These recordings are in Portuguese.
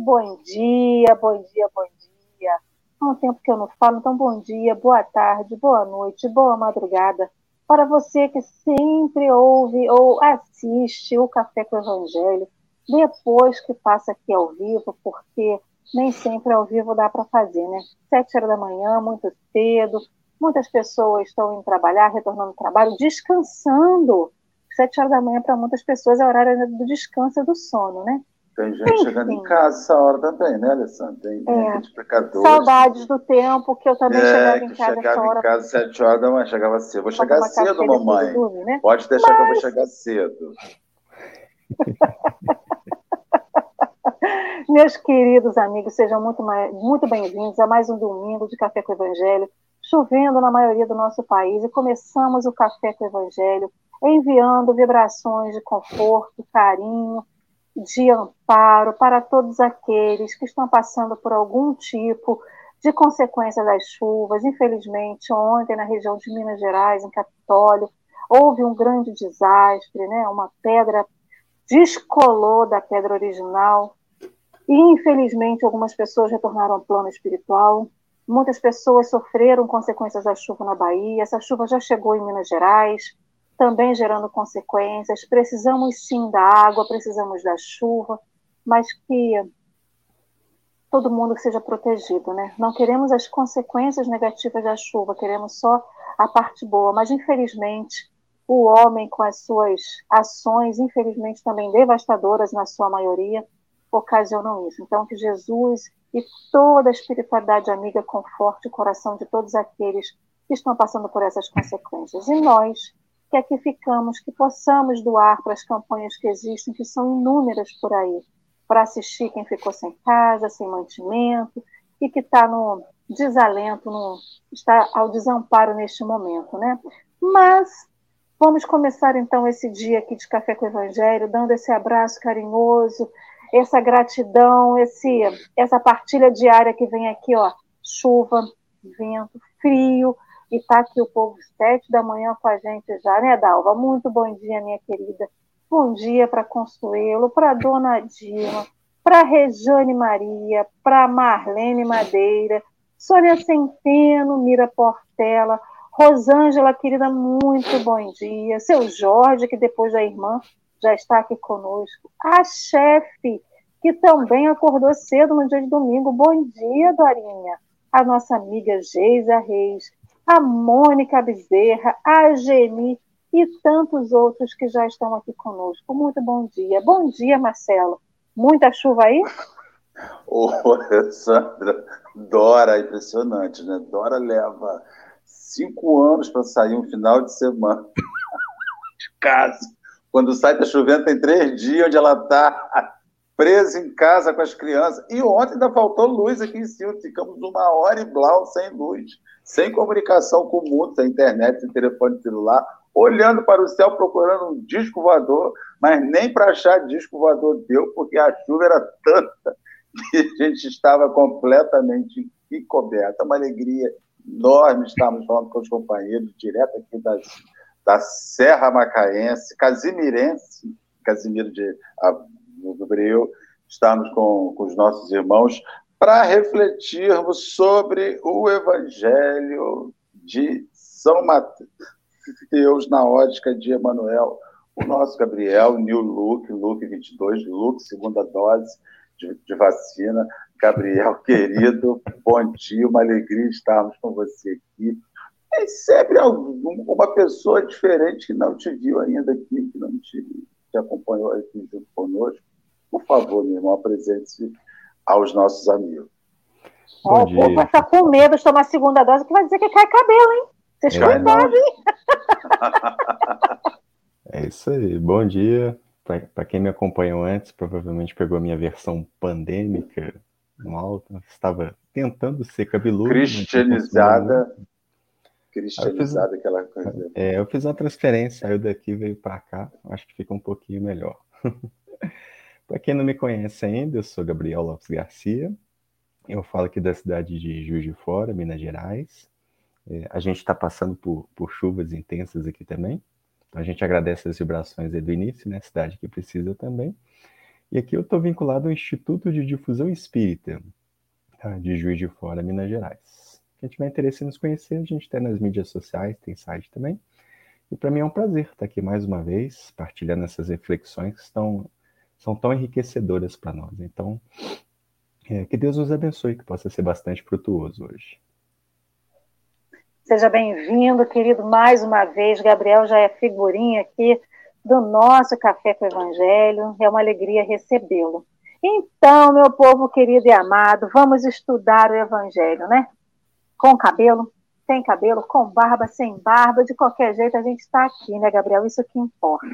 bom dia, bom dia, bom dia. Há um tempo que eu não falo, então bom dia, boa tarde, boa noite, boa madrugada. Para você que sempre ouve ou assiste o Café com o Evangelho, depois que passa aqui ao vivo, porque nem sempre ao vivo dá para fazer, né? Sete horas da manhã, muito cedo, muitas pessoas estão indo trabalhar, retornando do trabalho, descansando sete horas da manhã para muitas pessoas é horário do descanso e do sono, né? Tem gente Enfim. chegando em casa essa hora também, né, Alessandra? Tem é. Saudades do tempo que eu também é, chegava em casa chegava hora. em casa sete horas da manhã, chegava cedo. Vou chegar cedo, mamãe. Dormir, né? Pode deixar Mas... que eu vou chegar cedo. Meus queridos amigos, sejam muito, muito bem-vindos a mais um domingo de Café com o Evangelho, chovendo na maioria do nosso país, e começamos o Café com o Evangelho enviando vibrações de conforto, carinho, de amparo para todos aqueles que estão passando por algum tipo de consequência das chuvas. Infelizmente, ontem na região de Minas Gerais, em Capitólio, houve um grande desastre, né? Uma pedra descolou da pedra original e infelizmente algumas pessoas retornaram ao plano espiritual. Muitas pessoas sofreram consequências da chuva na Bahia. Essa chuva já chegou em Minas Gerais também gerando consequências. Precisamos sim da água, precisamos da chuva, mas que todo mundo seja protegido, né? Não queremos as consequências negativas da chuva, queremos só a parte boa. Mas infelizmente o homem com as suas ações, infelizmente também devastadoras na sua maioria, ocasionam isso. Então que Jesus e toda a espiritualidade amiga conforte o coração de todos aqueles que estão passando por essas consequências. E nós que aqui ficamos, que possamos doar para as campanhas que existem, que são inúmeras por aí, para assistir quem ficou sem casa, sem mantimento e que está no desalento, no, está ao desamparo neste momento, né? Mas vamos começar então esse dia aqui de Café com o Evangelho, dando esse abraço carinhoso, essa gratidão, esse, essa partilha diária que vem aqui, ó, chuva, vento, frio, e está aqui o povo sete da manhã com a gente já, né, Dalva? Muito bom dia, minha querida. Bom dia para Consuelo, para Dona Dilma, para Rejane Maria, para Marlene Madeira, Sônia Centeno, Mira Portela, Rosângela, querida, muito bom dia. Seu Jorge, que depois da irmã já está aqui conosco. A chefe, que também acordou cedo no dia de domingo. Bom dia, Dorinha. A nossa amiga Geisa Reis a Mônica Bezerra, a Geni e tantos outros que já estão aqui conosco. Muito bom dia. Bom dia, Marcelo. Muita chuva aí? Ô, Alessandra, Dora, impressionante, né? Dora leva cinco anos para sair um final de semana de casa. Quando sai, está chovendo, tem três dias onde ela está presa em casa com as crianças. E ontem ainda faltou luz aqui em cima. Ficamos uma hora e blau sem luz sem comunicação com o mundo, sem internet, sem telefone celular, olhando para o céu procurando um disco voador, mas nem para achar disco voador deu, porque a chuva era tanta que a gente estava completamente encoberta. Uma alegria enorme estarmos falando com os companheiros, direto aqui das, da Serra Macaense, Casimirense, Casimiro de Abreu, estamos com, com os nossos irmãos para refletirmos sobre o Evangelho de São Mateus na ótica de Emanuel, o nosso Gabriel, New Luke, Luke 22, Luke, segunda dose de, de vacina. Gabriel, querido, bom dia, uma alegria estarmos com você aqui. Tem sempre algum, uma pessoa diferente que não te viu ainda aqui, que não te, te acompanhou aqui junto conosco. Por favor, meu irmão, apresente-se aos nossos amigos. Ó, o povo está com medo de tomar a segunda dose, que vai dizer que cai cabelo, hein? Vocês é, cuidado, hein? É isso aí. Bom dia. Para quem me acompanhou antes, provavelmente pegou a minha versão pandêmica no alto. Estava tentando ser cabeludo. Cristianizada. Cristianizada, fiz, aquela coisa. É, eu fiz uma transferência, saiu daqui veio para cá. Acho que fica um pouquinho melhor. Para quem não me conhece ainda, eu sou Gabriel Lopes Garcia. Eu falo aqui da cidade de Juiz de Fora, Minas Gerais. É, a gente está passando por, por, chuvas intensas aqui também. Então a gente agradece as vibrações do início, né? Cidade que precisa também. E aqui eu estou vinculado ao Instituto de Difusão Espírita, tá? de Juiz de Fora, Minas Gerais. Quem tiver interesse em nos conhecer, a gente tem nas mídias sociais, tem site também. E para mim é um prazer estar aqui mais uma vez, partilhando essas reflexões que estão, são tão enriquecedoras para nós. Então, é, que Deus nos abençoe, que possa ser bastante frutuoso hoje. Seja bem-vindo, querido, mais uma vez. Gabriel já é figurinha aqui do nosso Café com o Evangelho. É uma alegria recebê-lo. Então, meu povo querido e amado, vamos estudar o Evangelho, né? Com cabelo, sem cabelo, com barba, sem barba, de qualquer jeito a gente está aqui, né, Gabriel? Isso que importa.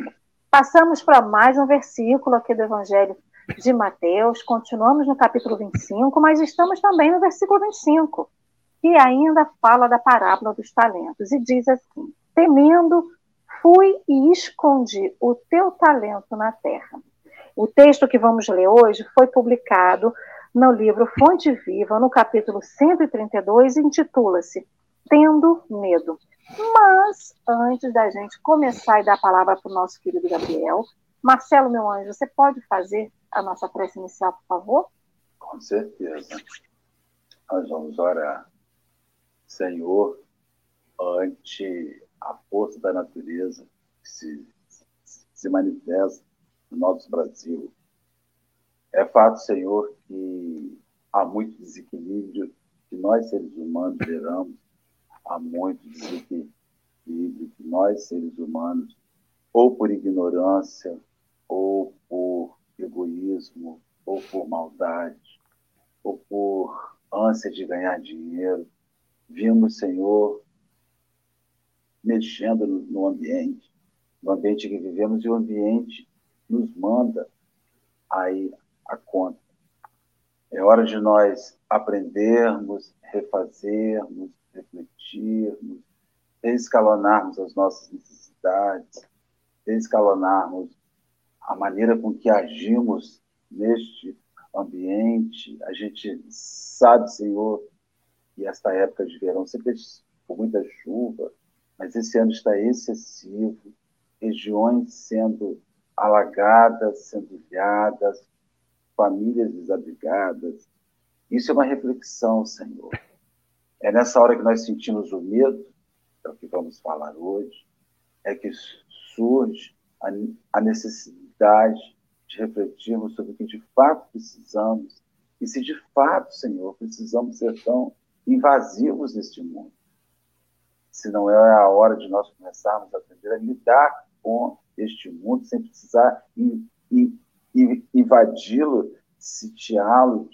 Passamos para mais um versículo aqui do Evangelho de Mateus, continuamos no capítulo 25, mas estamos também no versículo 25 que ainda fala da parábola dos talentos e diz assim: Temendo, fui e escondi o teu talento na terra. O texto que vamos ler hoje foi publicado no livro Fonte Viva, no capítulo 132, e intitula-se Tendo Medo. Mas, antes da gente começar e dar a palavra para o nosso querido Gabriel, Marcelo, meu anjo, você pode fazer a nossa prece inicial, por favor? Com certeza. Nós vamos orar. Senhor ante a força da natureza que se, se manifesta no nosso Brasil. É fato, Senhor, que há muito desequilíbrio que nós, seres humanos, geramos, há muito desequilíbrio que nós, seres humanos, ou por ignorância, ou por egoísmo, ou por maldade, ou por ânsia de ganhar dinheiro, vimos, Senhor, mexendo no, no ambiente, no ambiente que vivemos, e o ambiente nos manda aí a conta. É hora de nós aprendermos, refazermos, refletirmos, escalonarmos as nossas necessidades, escalonarmos a maneira com que agimos neste ambiente. A gente sabe, Senhor, e esta época de verão sempre com muita chuva, mas esse ano está excessivo, regiões sendo alagadas, sendo ilhadas, famílias desabrigadas. Isso é uma reflexão, Senhor. É nessa hora que nós sentimos o medo, é o que vamos falar hoje, é que surge a necessidade de refletirmos sobre o que de fato precisamos e se de fato, Senhor, precisamos ser tão invasivos neste mundo. Se não é a hora de nós começarmos a aprender a lidar com este mundo sem precisar invadi-lo, sitiá-lo,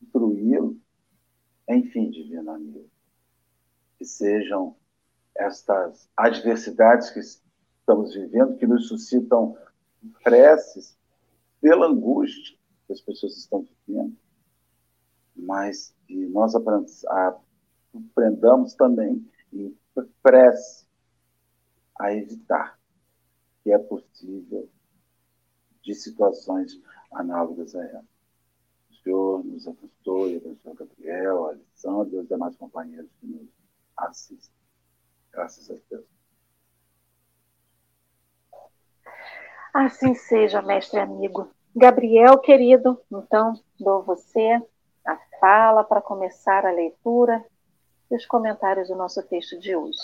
destruí-lo. Enfim, divino amigo, que sejam estas adversidades que estamos vivendo, que nos suscitam preces pela angústia que as pessoas estão vivendo, mas que nós aprendamos também em prece a evitar que é possível de situações análogas a ela. Senhor nos abençoe, abençoe Gabriel, Alessandro e os demais companheiros que nos assistem. Graças a Deus. Assim seja, mestre amigo. Gabriel, querido, então, dou você a fala para começar a leitura e os comentários do nosso texto de hoje.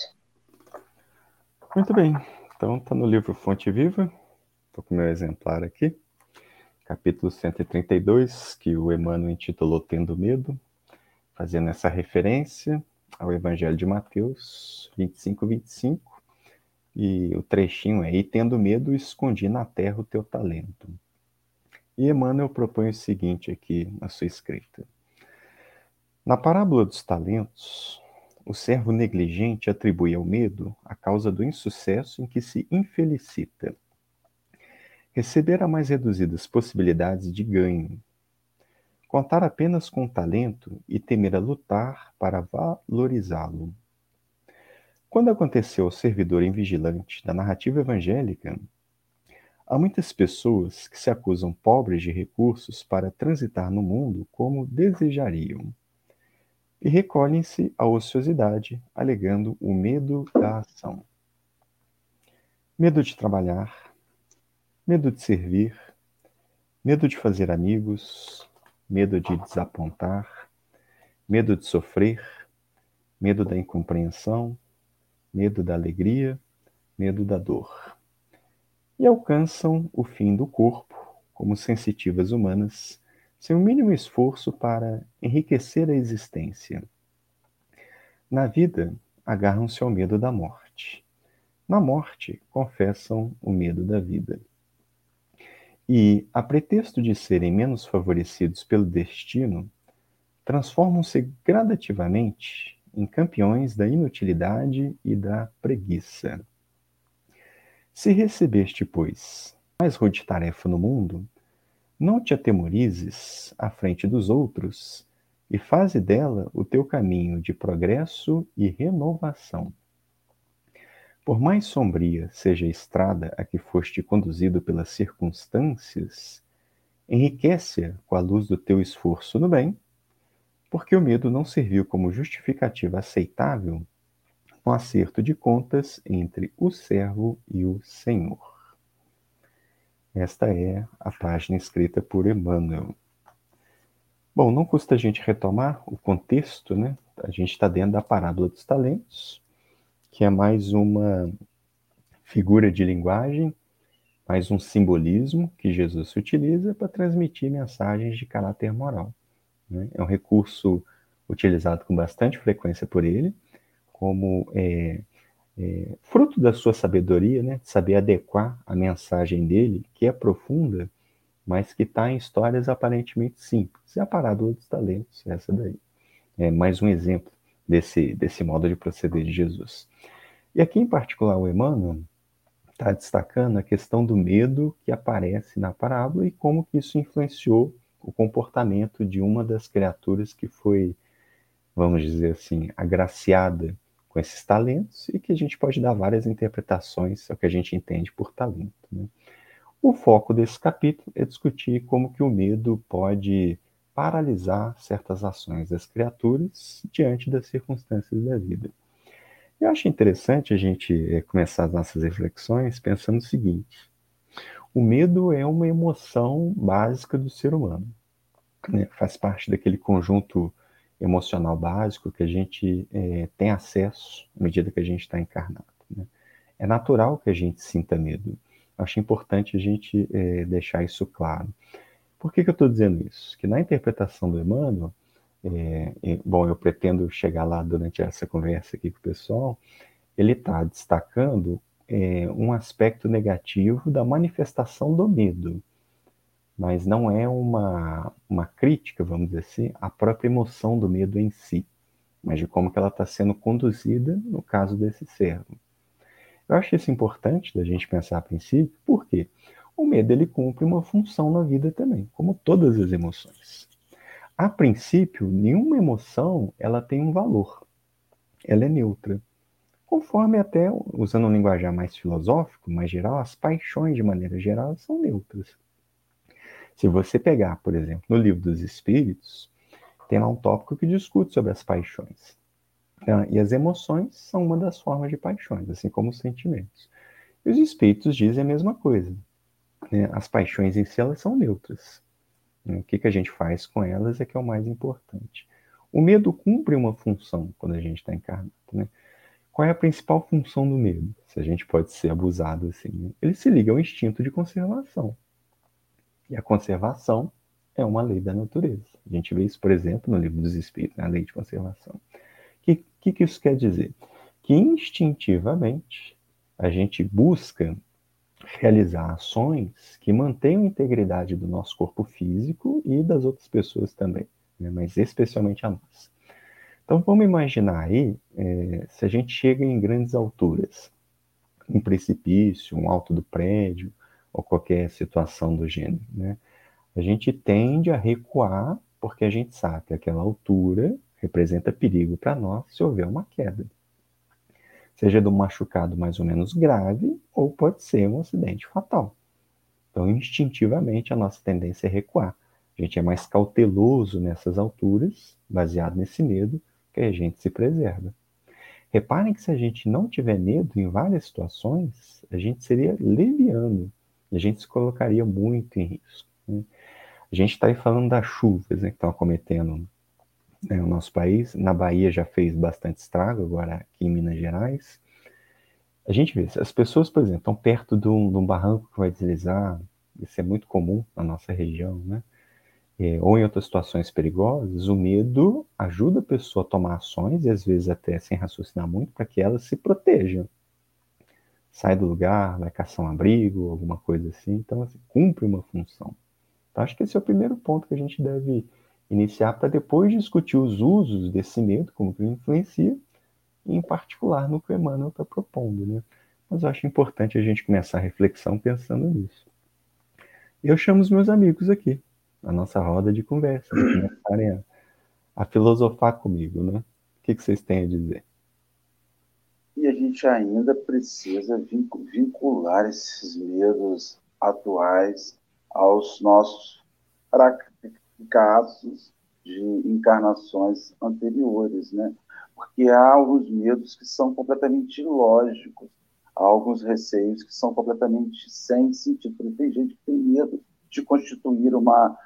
Muito bem. Então, está no livro Fonte Viva. Estou com o meu exemplar aqui. Capítulo 132, que o Emmanuel intitulou Tendo Medo, fazendo essa referência ao Evangelho de Mateus 25, 25. E o trechinho é: E tendo medo, escondi na terra o teu talento. E Emmanuel propõe o seguinte aqui na sua escrita. Na parábola dos talentos, o servo negligente atribui ao medo a causa do insucesso em que se infelicita. Receber a mais reduzidas possibilidades de ganho. Contar apenas com o talento e temer a lutar para valorizá-lo. Quando aconteceu ao servidor invigilante da narrativa evangélica, Há muitas pessoas que se acusam pobres de recursos para transitar no mundo como desejariam e recolhem-se à ociosidade, alegando o medo da ação. Medo de trabalhar, medo de servir, Medo de fazer amigos, medo de desapontar, medo de sofrer, medo da incompreensão, medo da alegria, medo da dor. E alcançam o fim do corpo, como sensitivas humanas, sem o mínimo esforço para enriquecer a existência. Na vida, agarram-se ao medo da morte. Na morte, confessam o medo da vida. E, a pretexto de serem menos favorecidos pelo destino, transformam-se gradativamente em campeões da inutilidade e da preguiça. Se recebeste, pois, mais rude tarefa no mundo, não te atemorizes à frente dos outros e faze dela o teu caminho de progresso e renovação. Por mais sombria seja a estrada a que foste conduzido pelas circunstâncias, enriquece-a com a luz do teu esforço no bem, porque o medo não serviu como justificativa aceitável no acerto de contas entre o servo e o Senhor. Esta é a página escrita por Emmanuel. Bom, não custa a gente retomar o contexto, né? A gente está dentro da parábola dos talentos, que é mais uma figura de linguagem, mais um simbolismo que Jesus utiliza para transmitir mensagens de caráter moral. Né? É um recurso utilizado com bastante frequência por ele, como é, é, fruto da sua sabedoria, né? de saber adequar a mensagem dele, que é profunda, mas que está em histórias aparentemente simples. É a parábola dos talentos, essa daí. É mais um exemplo desse, desse modo de proceder de Jesus. E aqui, em particular, o Emmanuel está destacando a questão do medo que aparece na parábola e como que isso influenciou o comportamento de uma das criaturas que foi, vamos dizer assim, agraciada com esses talentos e que a gente pode dar várias interpretações ao que a gente entende por talento. Né? O foco desse capítulo é discutir como que o medo pode paralisar certas ações das criaturas diante das circunstâncias da vida. Eu acho interessante a gente eh, começar as nossas reflexões pensando o seguinte: o medo é uma emoção básica do ser humano, né? faz parte daquele conjunto emocional básico que a gente é, tem acesso à medida que a gente está encarnado. Né? É natural que a gente sinta medo. Acho importante a gente é, deixar isso claro. Por que, que eu estou dizendo isso? Que na interpretação do Emmanuel, é, bom, eu pretendo chegar lá durante essa conversa aqui com o pessoal, ele está destacando é, um aspecto negativo da manifestação do medo, mas não é uma, uma crítica, vamos dizer assim, à própria emoção do medo em si, mas de como que ela está sendo conduzida no caso desse servo. Eu acho isso importante da gente pensar a princípio, porque o medo ele cumpre uma função na vida também, como todas as emoções. A princípio, nenhuma emoção ela tem um valor. Ela é neutra. Conforme até, usando um linguajar mais filosófico, mais geral, as paixões, de maneira geral, são neutras. Se você pegar, por exemplo, no livro dos Espíritos, tem lá um tópico que discute sobre as paixões. Tá? E as emoções são uma das formas de paixões, assim como os sentimentos. E os espíritos dizem a mesma coisa. Né? As paixões em si elas são neutras. O que, que a gente faz com elas é que é o mais importante. O medo cumpre uma função quando a gente está encarnado. Né? Qual é a principal função do medo? Se a gente pode ser abusado assim, né? ele se liga ao instinto de conservação. E a conservação é uma lei da natureza. A gente vê isso, por exemplo, no livro dos Espíritos, né? a lei de conservação. O que, que, que isso quer dizer? Que instintivamente a gente busca realizar ações que mantenham a integridade do nosso corpo físico e das outras pessoas também, né? mas especialmente a nós. Então vamos imaginar aí, é, se a gente chega em grandes alturas, um precipício, um alto do prédio, ou qualquer situação do gênero, né? A gente tende a recuar porque a gente sabe que aquela altura representa perigo para nós se houver uma queda seja de um machucado mais ou menos grave, ou pode ser um acidente fatal. Então, instintivamente, a nossa tendência é recuar. A gente é mais cauteloso nessas alturas, baseado nesse medo, que a gente se preserva. Reparem que se a gente não tiver medo em várias situações, a gente seria leviano, a gente se colocaria muito em risco. Né? A gente está aí falando das chuvas né, que estão acometendo né, o nosso país. Na Bahia já fez bastante estrago, agora aqui em Minas Gerais. A gente vê, as pessoas, por exemplo, estão perto de um, de um barranco que vai deslizar, isso é muito comum na nossa região, né? É, ou em outras situações perigosas, o medo ajuda a pessoa a tomar ações, e às vezes até sem raciocinar muito, para que ela se proteja. Sai do lugar, vai caçar um abrigo, alguma coisa assim. Então, assim, cumpre uma função. Então, acho que esse é o primeiro ponto que a gente deve iniciar para depois discutir os usos desse medo, como que ele influencia, e em particular no que o Emmanuel está propondo. Né? Mas eu acho importante a gente começar a reflexão pensando nisso. Eu chamo os meus amigos aqui, na nossa roda de conversa, para começarem a, a, filosofar comigo. Né? O que, que vocês têm a dizer? E a gente ainda precisa vincular esses medos atuais aos nossos casos de encarnações anteriores, né? Porque há alguns medos que são completamente ilógicos, há alguns receios que são completamente sem sentido. Porque tem gente que tem medo de constituir uma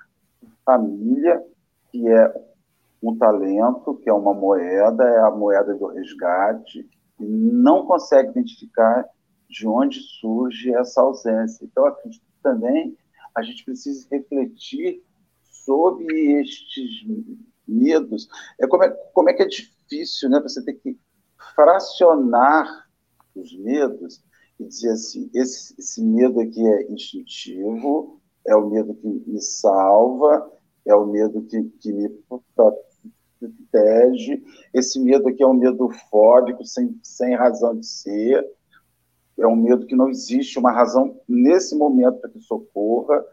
família que é um talento, que é uma moeda, é a moeda do resgate, e não consegue identificar de onde surge essa ausência. Então, acredito também a gente precisa refletir sobre estes medos. É como, é como é que é difícil, né? Você ter que fracionar os medos e dizer assim: esse, esse medo aqui é instintivo, é o medo que me salva, é o medo que, que me protege, esse medo aqui é um medo fóbico, sem, sem razão de ser, é um medo que não existe uma razão nesse momento para que socorra.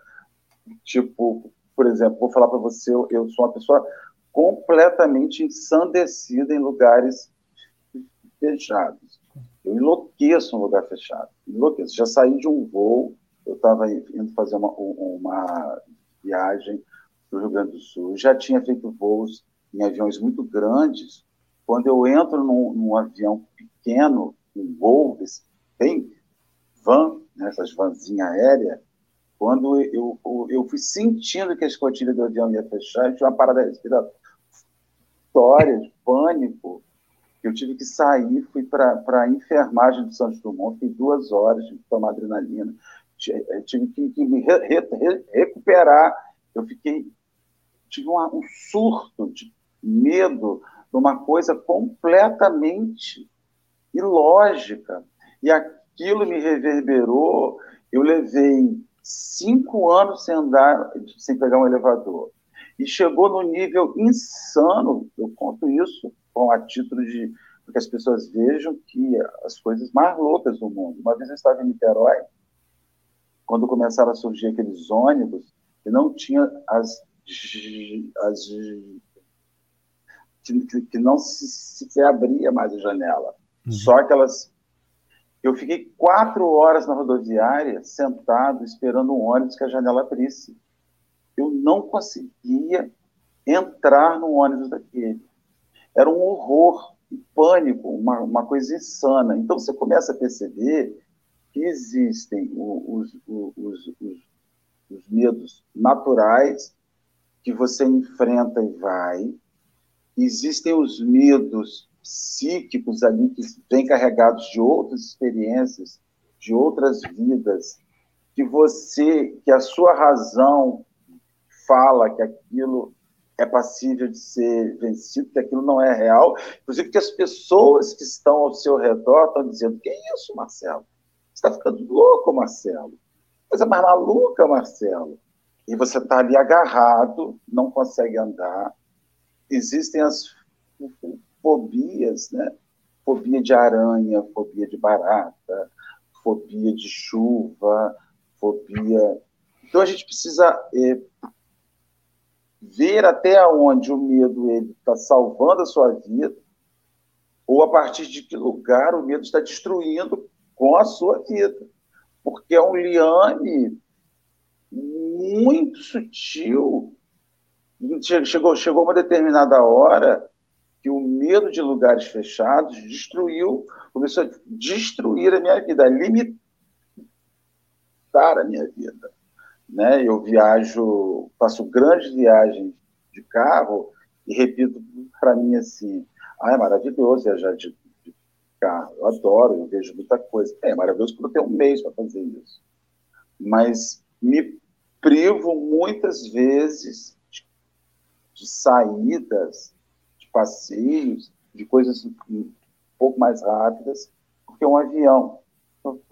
Tipo, por exemplo, vou falar para você, eu, eu sou uma pessoa completamente ensandecida em lugares fechados. Eu enlouqueço um lugar fechado. Enlouqueço. Já saí de um voo, eu estava indo fazer uma, uma viagem para o Rio Grande do Sul. já tinha feito voos em aviões muito grandes. Quando eu entro num, num avião pequeno, um voo, tem van, né, essas vanzinhas aéreas, quando eu, eu, eu, fui sentindo que a escotilha do avião ia fechar, tinha uma parada respiratória, de pânico, eu tive que sair, fui para a enfermagem do Santos Dumont, fiquei duas horas de tomar adrenalina, eh, tive que, que me re, re, recuperar, eu fiquei, tive uma, um surto de medo de uma coisa completamente ilógica, e aquilo me reverberou, eu levei cinco anos sem andar, sem pegar um elevador. E chegou no nível insano, eu conto isso com a título de que as pessoas vejam que as coisas mais loucas do mundo. Uma vez eu estava em Niterói, quando começaram a surgir aqueles ônibus, que não tinha as. as que, que não se, se abria mais a janela. Uhum. Só aquelas eu fiquei quatro horas na rodoviária, sentado, esperando um ônibus que a janela abrisse. Eu não conseguia entrar no ônibus daquele. Era um horror, um pânico, uma, uma coisa insana. Então você começa a perceber que existem os, os, os, os medos naturais que você enfrenta e vai, existem os medos psíquicos ali que vêm carregados de outras experiências, de outras vidas, que você, que a sua razão fala que aquilo é passível de ser vencido, que aquilo não é real, inclusive que as pessoas que estão ao seu redor estão dizendo: que é isso, Marcelo? Você está ficando louco, Marcelo? Coisa mais maluca, Marcelo. E você está ali agarrado, não consegue andar. Existem as fobias, né? Fobia de aranha, fobia de barata, fobia de chuva, fobia. Então a gente precisa é, ver até onde o medo ele está salvando a sua vida, ou a partir de que lugar o medo está destruindo com a sua vida, porque é um liame muito sutil. Chegou, chegou uma determinada hora que o medo de lugares fechados destruiu, começou a destruir a minha vida, a limitar a minha vida. né? Eu viajo, faço grandes viagens de carro e repito para mim assim, ah, é maravilhoso viajar de, de, carro, eu adoro, eu vejo muita coisa. É, é maravilhoso porque eu tenho um mês para fazer isso. Mas me privo muitas vezes de, saídas, passeios, de coisas um pouco mais rápidas, porque um avião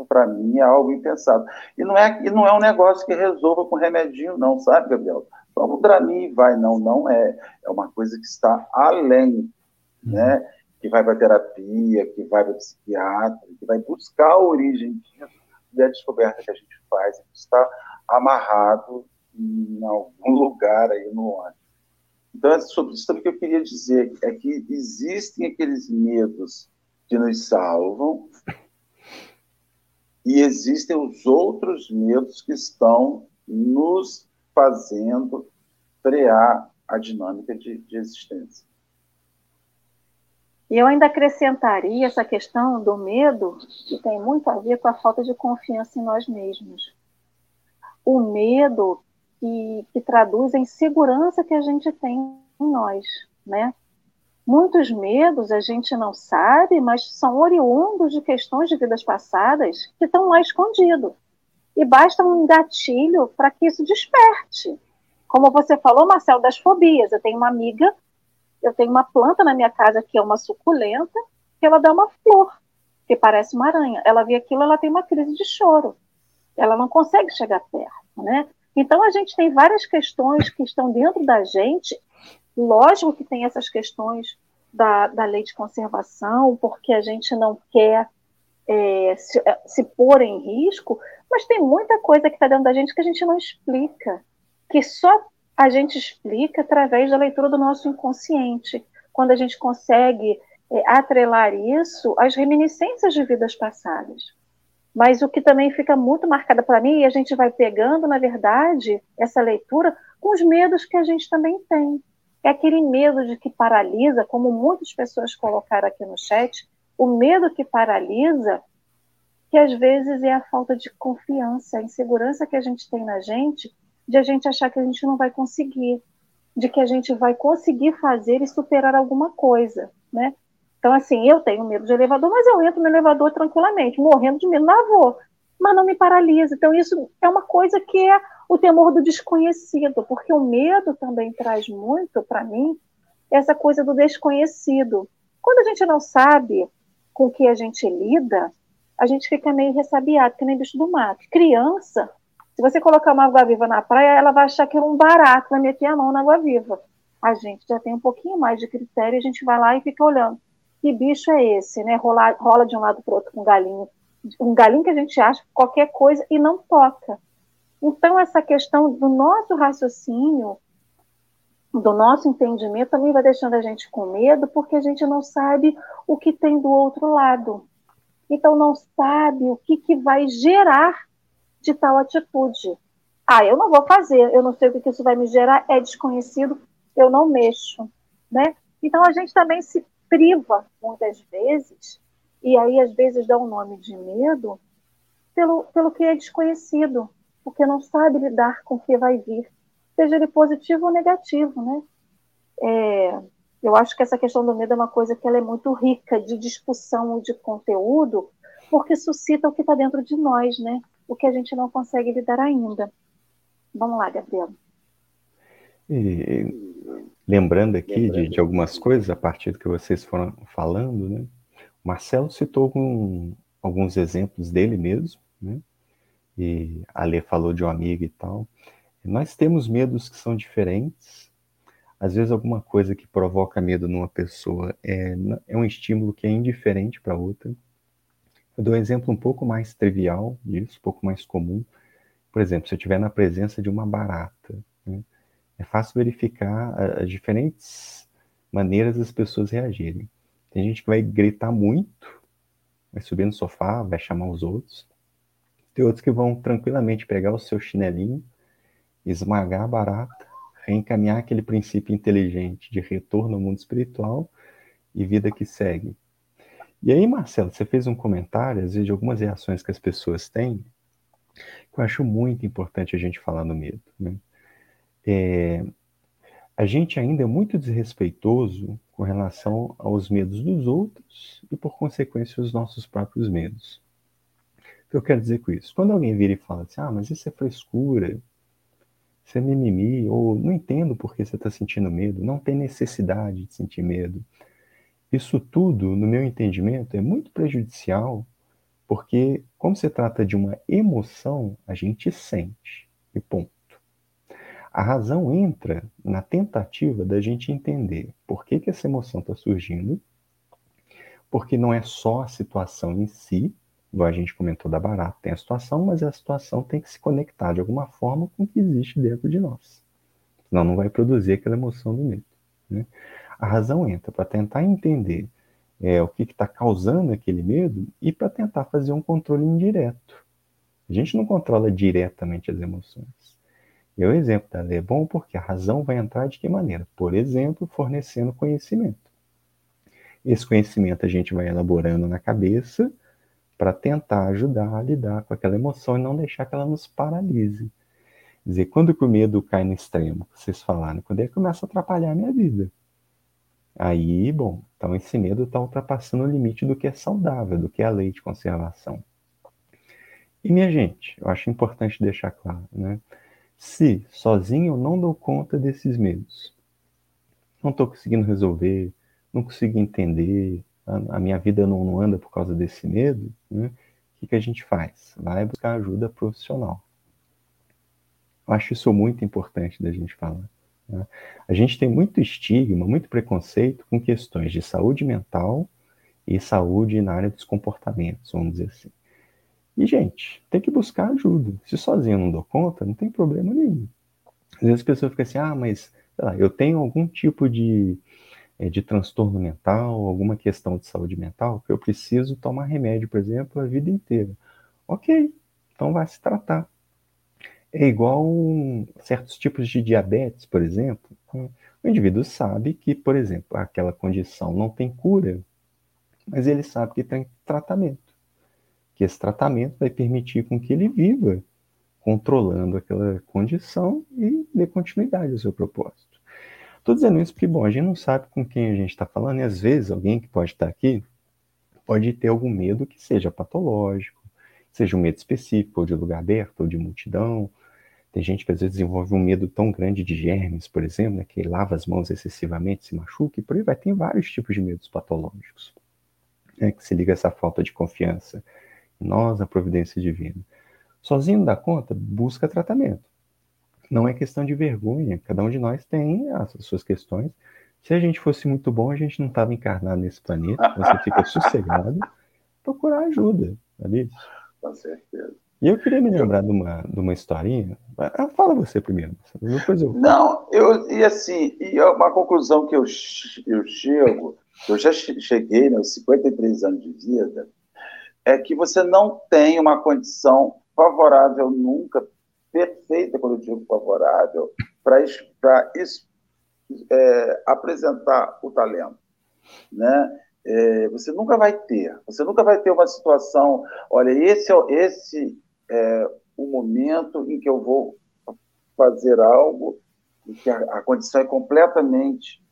para mim é algo impensado. E não é e não é um negócio que resolva com remedinho não, sabe, Gabriel? O Dramin vai, não, não é. É uma coisa que está além, uhum. né? Que vai para terapia, que vai para psiquiatra, que vai buscar a origem disso e a descoberta que a gente faz, que está amarrado em algum lugar aí no ônibus. Então, é sobre isso também que eu queria dizer, é que existem aqueles medos que nos salvam, e existem os outros medos que estão nos fazendo frear a dinâmica de, de existência. E eu ainda acrescentaria essa questão do medo, que tem muito a ver com a falta de confiança em nós mesmos. O medo que, que traduz a insegurança que a gente tem em nós, né? Muitos medos a gente não sabe, mas são oriundos de questões de vidas passadas que estão lá escondidos. E basta um gatilho para que isso desperte. Como você falou, Marcelo, das fobias. Eu tenho uma amiga, eu tenho uma planta na minha casa que é uma suculenta, que ela dá uma flor, que parece uma aranha. Ela vê aquilo, ela tem uma crise de choro. Ela não consegue chegar perto, né? Então a gente tem várias questões que estão dentro da gente Lógico que tem essas questões da, da lei de conservação, porque a gente não quer é, se, é, se pôr em risco, mas tem muita coisa que está dentro da gente que a gente não explica, que só a gente explica através da leitura do nosso inconsciente, quando a gente consegue é, atrelar isso às reminiscências de vidas passadas. Mas o que também fica muito marcado para mim, e a gente vai pegando, na verdade, essa leitura com os medos que a gente também tem. É aquele medo de que paralisa, como muitas pessoas colocaram aqui no chat, o medo que paralisa, que às vezes é a falta de confiança, a insegurança que a gente tem na gente, de a gente achar que a gente não vai conseguir, de que a gente vai conseguir fazer e superar alguma coisa, né? Então, assim, eu tenho medo de elevador, mas eu entro no elevador tranquilamente, morrendo de medo, mas vou mas não me paralisa. Então, isso é uma coisa que é o temor do desconhecido, porque o medo também traz muito para mim essa coisa do desconhecido. Quando a gente não sabe com que a gente lida, a gente fica meio ressabiado, que nem bicho do mato. Criança, se você colocar uma água-viva na praia, ela vai achar que é um barato, vai meter a mão na água-viva. A gente já tem um pouquinho mais de critério, a gente vai lá e fica olhando. Que bicho é esse, né? Rola, rola de um lado para o outro com galinho um galinho que a gente acha qualquer coisa e não toca. Então, essa questão do nosso raciocínio, do nosso entendimento, também vai deixando a gente com medo, porque a gente não sabe o que tem do outro lado. Então, não sabe o que, que vai gerar de tal atitude. Ah, eu não vou fazer, eu não sei o que, que isso vai me gerar, é desconhecido, eu não mexo. Né? Então, a gente também se priva, muitas vezes, e aí às vezes dá um nome de medo pelo, pelo que é desconhecido, porque não sabe lidar com o que vai vir, seja ele positivo ou negativo, né? É, eu acho que essa questão do medo é uma coisa que ela é muito rica de discussão e de conteúdo, porque suscita o que está dentro de nós, né? O que a gente não consegue lidar ainda. Vamos lá, Gabriel. E, lembrando aqui de, de, algumas coisas a partir do que vocês foram falando, né? Marcelo citou um, alguns exemplos dele mesmo, né? E a Lê falou de um amigo e tal. Nós temos medos que são diferentes. Às vezes, alguma coisa que provoca medo numa pessoa é, é um estímulo que é indiferente para outra. Eu dou um exemplo um pouco mais trivial disso, um pouco mais comum. Por exemplo, se eu estiver na presença de uma barata, né? É fácil verificar as diferentes maneiras das pessoas reagirem. Tem gente que vai gritar muito, vai subir no sofá, vai chamar os outros. Tem outros que vão tranquilamente pegar o seu chinelinho, esmagar a barata, reencaminhar aquele princípio inteligente de retorno ao mundo espiritual e vida que segue. E aí, Marcelo, você fez um comentário, às vezes, de algumas reações que as pessoas têm, Eu acho muito importante a gente falar no medo. Né? É, a gente ainda é muito desrespeitoso com relação aos medos dos outros e, por consequência, os nossos próprios medos. O que eu quero dizer com isso? Quando alguém vira e fala assim, ah, mas isso é frescura, isso é mimimi, ou não entendo por que você está sentindo medo, não tem necessidade de sentir medo. Isso tudo, no meu entendimento, é muito prejudicial, porque, como se trata de uma emoção, a gente sente, e ponto. A razão entra na tentativa da gente entender por que, que essa emoção está surgindo, porque não é só a situação em si, igual a gente comentou da barata, tem a situação, mas a situação tem que se conectar de alguma forma com o que existe dentro de nós. Senão não vai produzir aquela emoção do medo. Né? A razão entra para tentar entender é, o que está causando aquele medo e para tentar fazer um controle indireto. A gente não controla diretamente as emoções. E o exemplo da lei é bom porque a razão vai entrar de que maneira? Por exemplo, fornecendo conhecimento. Esse conhecimento a gente vai elaborando na cabeça para tentar ajudar a lidar com aquela emoção e não deixar que ela nos paralise. Quer dizer, quando que o medo cai no extremo, que vocês falaram, quando ele começa a atrapalhar a minha vida. Aí, bom, então esse medo está ultrapassando o limite do que é saudável, do que é a lei de conservação. E, minha gente, eu acho importante deixar claro, né? Se sozinho eu não dou conta desses medos, não estou conseguindo resolver, não consigo entender, a, a minha vida não, não, anda por causa desse medo, né? o que, que a gente faz? Vai buscar ajuda profissional. Eu acho isso muito importante da gente falar. Né? A gente tem muito estigma, muito preconceito com questões de saúde mental e saúde na área dos comportamentos, vamos dizer assim. E, gente, tem que buscar ajuda. Se sozinho não dou conta, não tem problema nenhum. Às vezes a pessoa fica assim, ah, mas lá, eu tenho algum tipo de, é, de transtorno mental, alguma questão de saúde mental, que eu preciso tomar remédio, por exemplo, a vida inteira. Ok, então vai se tratar. É igual certos tipos de diabetes, por exemplo. Né? O indivíduo sabe que, por exemplo, aquela condição não tem cura, mas ele sabe que tem tratamento que esse tratamento vai permitir com que ele viva controlando aquela condição e dê continuidade ao seu propósito. Estou dizendo isso porque, bom, a gente não sabe com quem a gente está falando, e às vezes alguém que pode estar aqui pode ter algum medo que seja patológico, seja um medo específico, ou de lugar aberto, ou de multidão. Tem gente que às vezes desenvolve um medo tão grande de germes, por exemplo, né, que lava as mãos excessivamente, se machuca, e por aí vai. Tem vários tipos de medos patológicos, né, que se liga a essa falta de confiança nós, a providência divina. Sozinho não dá conta, busca tratamento. Não é questão de vergonha, cada um de nós tem as suas questões. Se a gente fosse muito bom, a gente não estava encarnado nesse planeta, você fica sossegado, procurar ajuda, sabe isso? Com certeza. E eu queria me lembrar de uma, de uma historinha. Ah, fala você primeiro. Depois eu... Não, eu, e assim, e é uma conclusão que eu, eu chego, eu já cheguei nos 53 anos de vida, é que você não tem uma condição favorável nunca, perfeita, quando eu digo favorável, para é, apresentar o talento. Né? É, você nunca vai ter, você nunca vai ter uma situação, olha, esse é, esse é o momento em que eu vou fazer algo e que a, a condição é completamente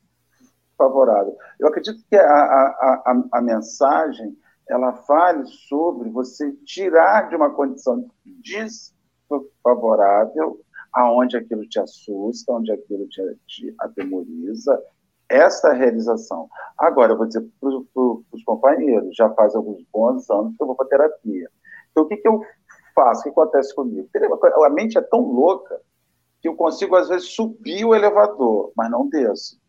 favorável. Eu acredito que a, a, a, a mensagem ela fale sobre você tirar de uma condição desfavorável, aonde aquilo te assusta, onde aquilo te, te atemoriza, essa realização. Agora, eu vou dizer para os companheiros, já faz alguns bons anos que eu vou para terapia. Então, o que, que eu faço? O que acontece comigo? A mente é tão louca que eu consigo, às vezes, subir o elevador, mas não desço.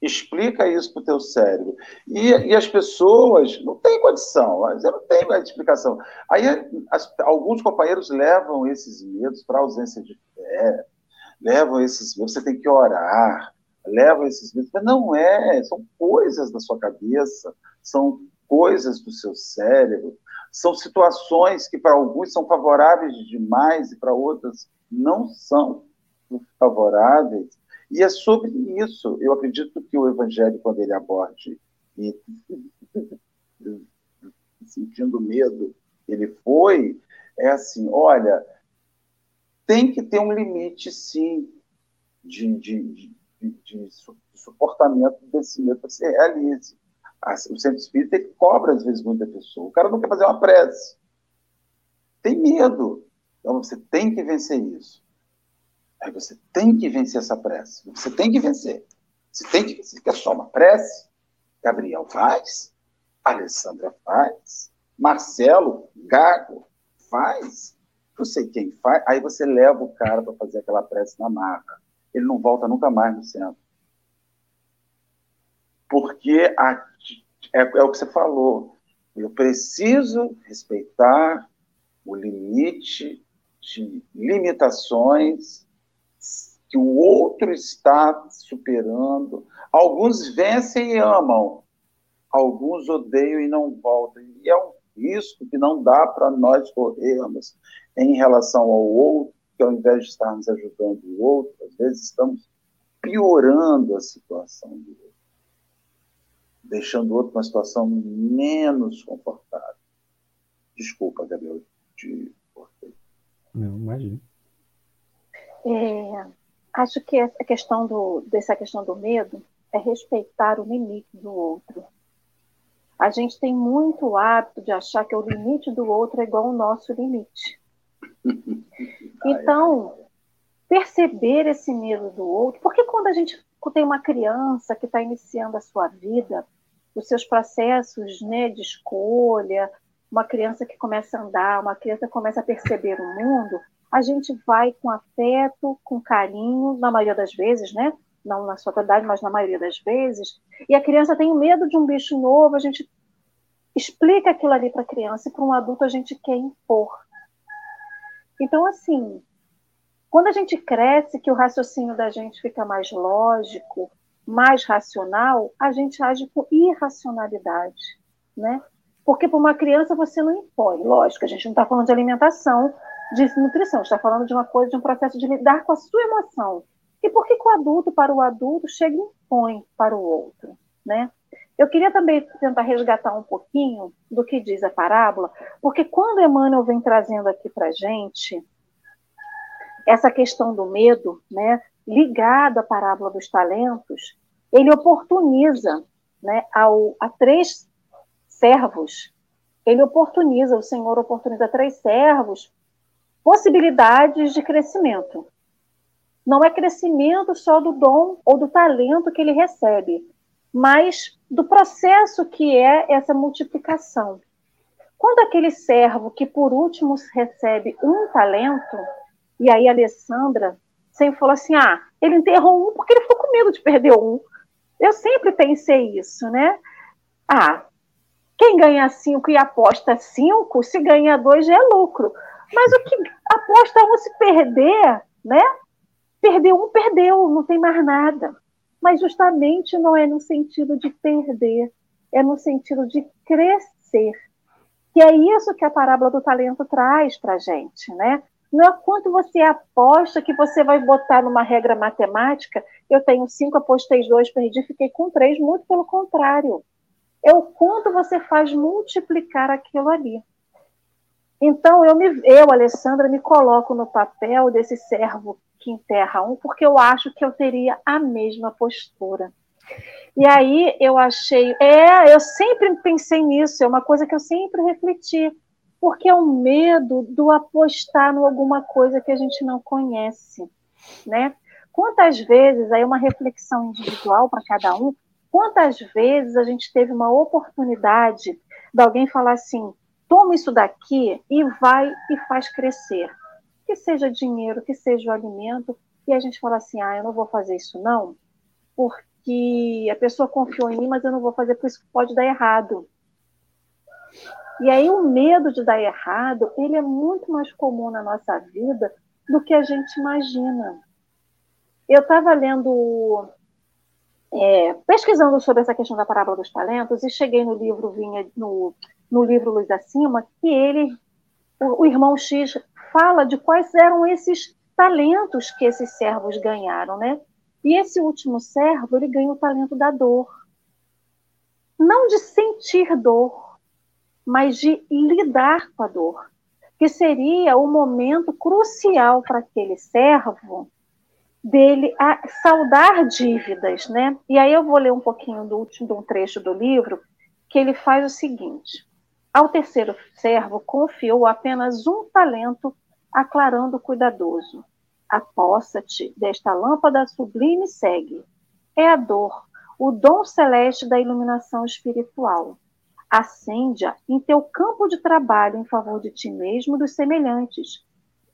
Explica isso para o teu cérebro. E, e, as pessoas não têm condição, eu não tenho a explicação. Aí as, alguns companheiros levam esses medos para ausência de fé, levam esses medos, você tem que orar, levam esses medos, mas não é, são coisas da sua cabeça, são coisas do seu cérebro, são situações que para alguns são favoráveis demais e para outras não são favoráveis e é sobre isso. Eu acredito que o Evangelho, quando ele aborde e sentindo medo, ele foi, é assim: olha, tem que ter um limite, sim, de, de, de, de suportamento desse medo para que se realize. O centro espírita ele cobra, às vezes, muita pessoa. O cara não quer fazer uma prece. Tem medo. Então, você tem que vencer isso. Aí você tem que vencer essa prece. Você tem que vencer. Você tem que vencer. Quer só uma prece? Gabriel faz. Alessandra faz. Marcelo, Gago, faz. Não sei quem faz. Aí você leva o cara para fazer aquela prece na marra. Ele não volta nunca mais no centro. Porque a, é, é o que você falou. Eu preciso respeitar o limite de limitações que o outro está superando. Alguns vencem e amam, alguns odeiam e não voltam. E é um risco que não dá para nós corrermos em relação ao outro, que ao invés de estarmos ajudando o outro, às vezes estamos piorando a situação do outro, deixando o outro numa situação menos confortável. Desculpa, Gabriel, te cortei. Não, imagina. É, acho que essa questão do, dessa questão do medo é respeitar o limite do outro. A gente tem muito hábito de achar que o limite do outro é igual ao nosso limite. Então, perceber esse medo do outro, porque quando a gente tem uma criança que está iniciando a sua vida, os seus processos né, de escolha, uma criança que começa a andar, uma criança que começa a perceber o mundo, a gente vai com afeto, com carinho, na maioria das vezes, né? Não na sua totalidade, mas na maioria das vezes. E a criança tem medo de um bicho novo, a gente explica aquilo ali para a criança e para um adulto a gente quer impor. Então, assim, quando a gente cresce, que o raciocínio da gente fica mais lógico, mais racional, a gente age com irracionalidade, né? Porque para uma criança você não impõe. Lógico, a gente não está falando de alimentação, de nutrição, está falando de uma coisa, de um processo de lidar com a sua emoção. E por que, o adulto, para o adulto, chega e impõe para o outro? Né? Eu queria também tentar resgatar um pouquinho do que diz a parábola, porque quando Emmanuel vem trazendo aqui para gente essa questão do medo, né, ligado à parábola dos talentos, ele oportuniza né, ao, a três servos. Ele oportuniza, o Senhor oportuniza três servos possibilidades de crescimento. Não é crescimento só do dom ou do talento que ele recebe, mas do processo que é essa multiplicação. Quando aquele servo que por último recebe um talento, e aí a Alessandra sempre falou assim: ah, ele enterrou um porque ele ficou com medo de perder um. Eu sempre pensei isso, né? Ah, quem ganha cinco e aposta cinco, se ganha dois já é lucro. Mas o que aposta um se perder, né? Perdeu um, perdeu, não tem mais nada. Mas justamente não é no sentido de perder, é no sentido de crescer. Que é isso que a parábola do talento traz para a gente, né? Não é quanto você aposta que você vai botar numa regra matemática, eu tenho cinco, apostei dois, perdi, fiquei com três, muito pelo contrário é o quanto você faz multiplicar aquilo ali. Então, eu, me, eu, Alessandra, me coloco no papel desse servo que enterra um, porque eu acho que eu teria a mesma postura. E aí eu achei, é, eu sempre pensei nisso, é uma coisa que eu sempre refleti, porque é o medo do apostar em alguma coisa que a gente não conhece, né? Quantas vezes, aí uma reflexão individual para cada um, Quantas vezes a gente teve uma oportunidade de alguém falar assim: toma isso daqui e vai e faz crescer. Que seja dinheiro, que seja o alimento, e a gente fala assim: ah, eu não vou fazer isso não, porque a pessoa confiou em mim, mas eu não vou fazer, por isso pode dar errado. E aí o medo de dar errado, ele é muito mais comum na nossa vida do que a gente imagina. Eu estava lendo é, pesquisando sobre essa questão da parábola dos talentos e cheguei no livro vinha no, no livro Luz Acima que ele o, o, irmão X fala de quais eram esses talentos que esses servos ganharam, né? E esse último servo ele ganha o talento da dor, não de sentir dor, mas de lidar com a dor. que seria o momento crucial para aquele servo dele a saldar dívidas, né? E aí eu vou ler um pouquinho do último de um trecho do livro que ele faz o seguinte: ao terceiro servo confiou apenas um talento, aclarando cuidadoso: aposta-te desta lâmpada sublime segue. É a dor, o dom celeste da iluminação espiritual. Acende-a em teu campo de trabalho em favor de ti mesmo e dos semelhantes.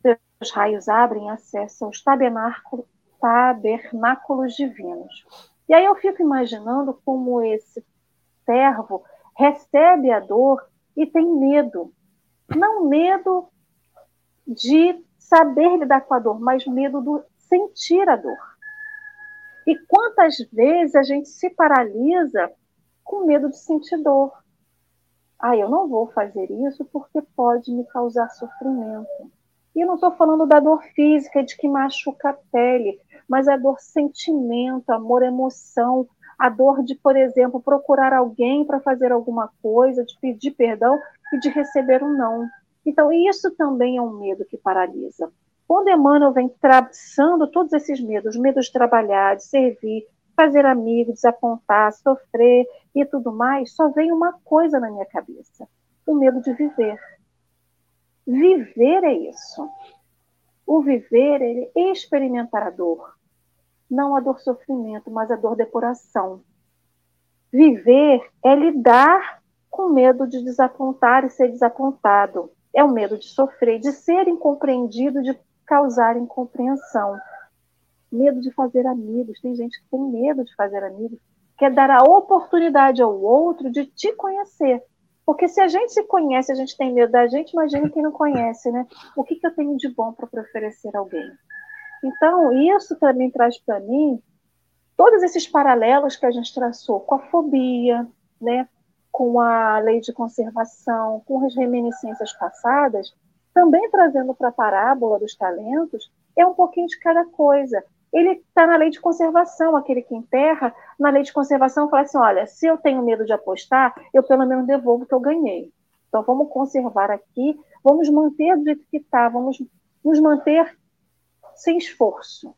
Teus raios abrem acesso aos tabernáculos, tabernáculos divinos. E aí eu fico imaginando como esse servo recebe a dor e tem medo. Não medo de saber lidar com a dor, mas medo do sentir a dor. E quantas vezes a gente se paralisa com medo de sentir dor? Ah, eu não vou fazer isso porque pode me causar sofrimento. E eu não estou falando da dor física, de que machuca a pele, mas a dor sentimento, amor, emoção, a dor de, por exemplo, procurar alguém para fazer alguma coisa, de pedir perdão e de receber um não. Então, isso também é um medo que paralisa. Quando Emmanuel vem traçando todos esses medos, medos de trabalhar, de servir, fazer amigos, desapontar, sofrer e tudo mais, só vem uma coisa na minha cabeça: o medo de viver. Viver é isso. O viver é experimentar a dor. Não a dor sofrimento, mas a dor depuração. Viver é lidar com medo de desapontar e ser desapontado. É o medo de sofrer, de ser incompreendido, de causar incompreensão. Medo de fazer amigos. Tem gente que tem medo de fazer amigos. Quer dar a oportunidade ao outro de te conhecer. Porque se a gente se conhece, a gente tem medo da gente, imagina quem não conhece, né? O que, que eu tenho de bom para oferecer a alguém? Então, isso também traz para mim todos esses paralelos que a gente traçou com a fobia, né? com a lei de conservação, com as reminiscências passadas, também trazendo para a parábola dos talentos, é um pouquinho de cada coisa. Ele está na lei de conservação, aquele que enterra, na lei de conservação fala assim, olha, se eu tenho medo de apostar, eu pelo menos devolvo o que eu ganhei. Então vamos conservar aqui, vamos manter do jeito que está, vamos nos manter sem esforço.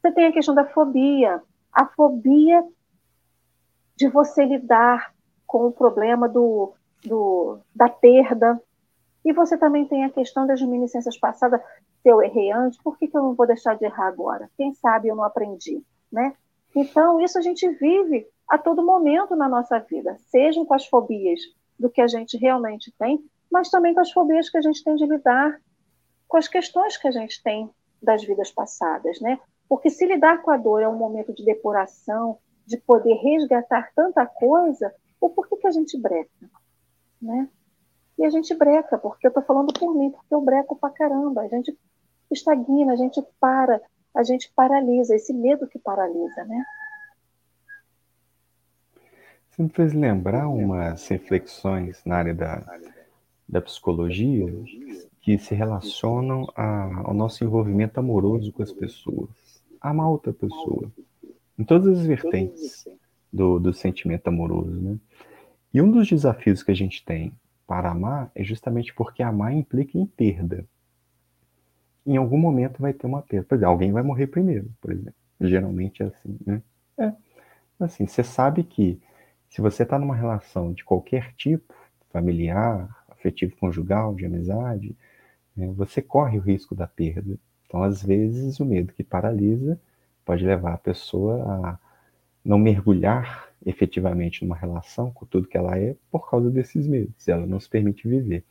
Você tem a questão da fobia, a fobia de você lidar com o problema do, do, da perda. E você também tem a questão das reminiscências passadas. Se eu errei antes, por que, que eu não vou deixar de errar agora? Quem sabe eu não aprendi, né? Então, isso a gente vive a todo momento na nossa vida, sejam com as fobias do que a gente realmente tem, mas também com as fobias que a gente tem de lidar com as questões que a gente tem das vidas passadas, né? Porque se lidar com a dor é um momento de depuração, de poder resgatar tanta coisa, ou por que, que a gente breca? Né? E a gente breca, porque eu estou falando por mim, porque eu breco pra caramba. A gente estagna, a gente para, a gente paralisa, esse medo que paralisa, né? Você me fez lembrar umas reflexões na área da, da psicologia que se relacionam a, ao nosso envolvimento amoroso com as pessoas. Amar outra pessoa. Em todas as vertentes do, do sentimento amoroso, né? E um dos desafios que a gente tem para amar é justamente porque amar implica em perda. Em algum momento vai ter uma perda. Por exemplo, alguém vai morrer primeiro, por exemplo. Geralmente é assim, né? É. Assim, você sabe que se você está numa relação de qualquer tipo, familiar, afetivo conjugal, de amizade, né, você corre o risco da perda. Então, às vezes, o medo que paralisa pode levar a pessoa a não mergulhar efetivamente numa relação com tudo que ela é por causa desses medos, ela não se permite viver.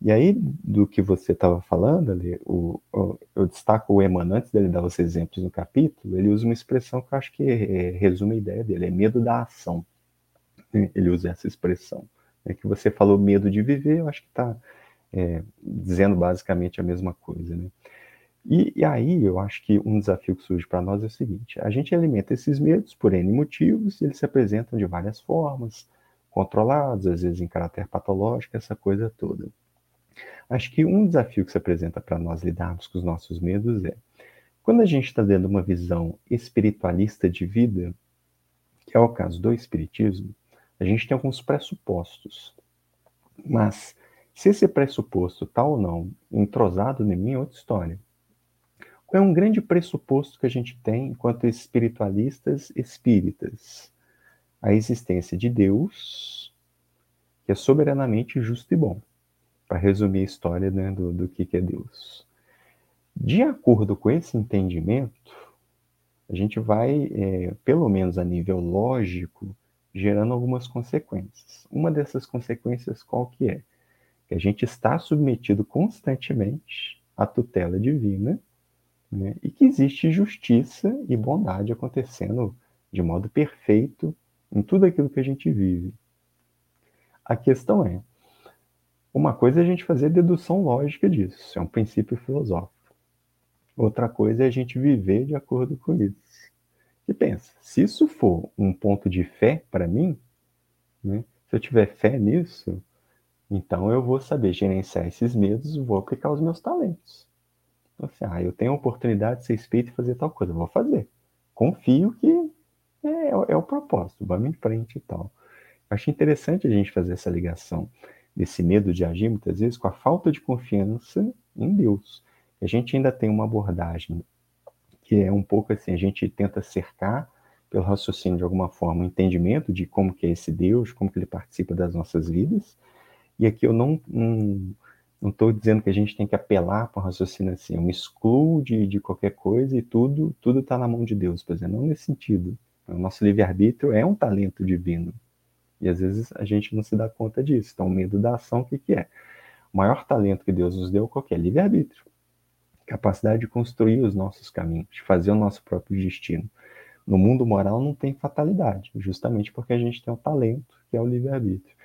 E aí, do que você estava falando o, o, eu destaco o Eman, antes dele dar os exemplos no capítulo, ele usa uma expressão que eu acho que é, resume a ideia dele, é medo da ação. Ele usa essa expressão. É que você falou medo de viver, eu acho que está é, dizendo basicamente a mesma coisa. Né? E, e, aí eu acho que um desafio que surge para nós é o seguinte: a gente alimenta esses medos por N motivos, e eles se apresentam de várias formas, controlados, às vezes em caráter patológico, essa coisa toda. Acho que um desafio que se apresenta para nós lidarmos com os nossos medos é quando a gente está dando uma visão espiritualista de vida, que é o caso do Espiritismo, a gente tem alguns pressupostos. Mas Se esse pressuposto está ou não entrosado em mim é outra história. Qual é um grande pressuposto que a gente tem enquanto espiritualistas espíritas? A existência de Deus, que é soberanamente justo e bom. Para resumir a história né, do, do que, que é Deus. De acordo com esse entendimento, a gente vai, é, pelo menos a nível lógico, gerando algumas consequências. Uma dessas consequências qual que é? Que a gente está submetido constantemente à tutela divina né, e que existe justiça e bondade acontecendo de modo perfeito em tudo aquilo que a gente vive. A questão é, uma coisa é a gente fazer dedução lógica disso, é um princípio filosófico. Outra coisa é a gente viver de acordo com isso. E pensa, se isso for um ponto de fé para mim, né, se eu tiver fé nisso, então eu vou saber gerenciar esses medos, vou aplicar os meus talentos. Então, assim, ah, eu tenho a oportunidade de ser espírito e fazer tal coisa, vou fazer. Confio que é, é o propósito, vamos em frente e tal. Acho interessante a gente fazer essa ligação desse medo de agir, muitas vezes, com a falta de confiança em Deus. A gente ainda tem uma abordagem que é um pouco assim, a gente tenta cercar pelo raciocínio de alguma forma o entendimento de como que é esse Deus, como que ele participa das nossas vidas. E aqui eu não não estou dizendo que a gente tem que apelar para o raciocínio assim, eu me excluo de, de qualquer coisa e tudo tudo está na mão de Deus, por exemplo, não nesse sentido. O nosso livre-arbítrio é um talento divino. E às vezes a gente não se dá conta disso. Então, o medo da ação, o que, que é? O maior talento que Deus nos deu, qual é? Livre-arbítrio capacidade de construir os nossos caminhos, de fazer o nosso próprio destino. No mundo moral não tem fatalidade, justamente porque a gente tem o talento, que é o livre-arbítrio.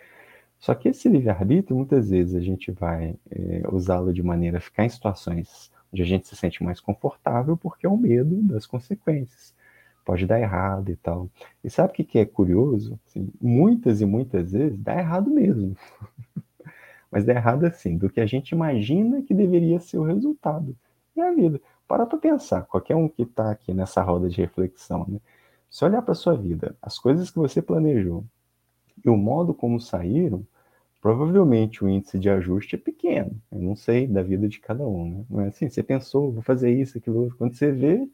Só que esse livre-arbítrio, muitas vezes, a gente vai é, usá-lo de maneira a ficar em situações onde a gente se sente mais confortável, porque é o medo das consequências. Pode dar errado e tal. E sabe o que, que é curioso? Assim, muitas e muitas vezes dá errado mesmo. Mas dá errado assim, do que a gente imagina que deveria ser o resultado e a vida. Para para pensar, qualquer um que está aqui nessa roda de reflexão, né? Se olhar para sua vida, as coisas que você planejou e o modo como saíram, provavelmente o índice de ajuste é pequeno. Eu não sei da vida de cada um, né? É assim, você pensou, vou fazer isso, aquilo, quando você vê,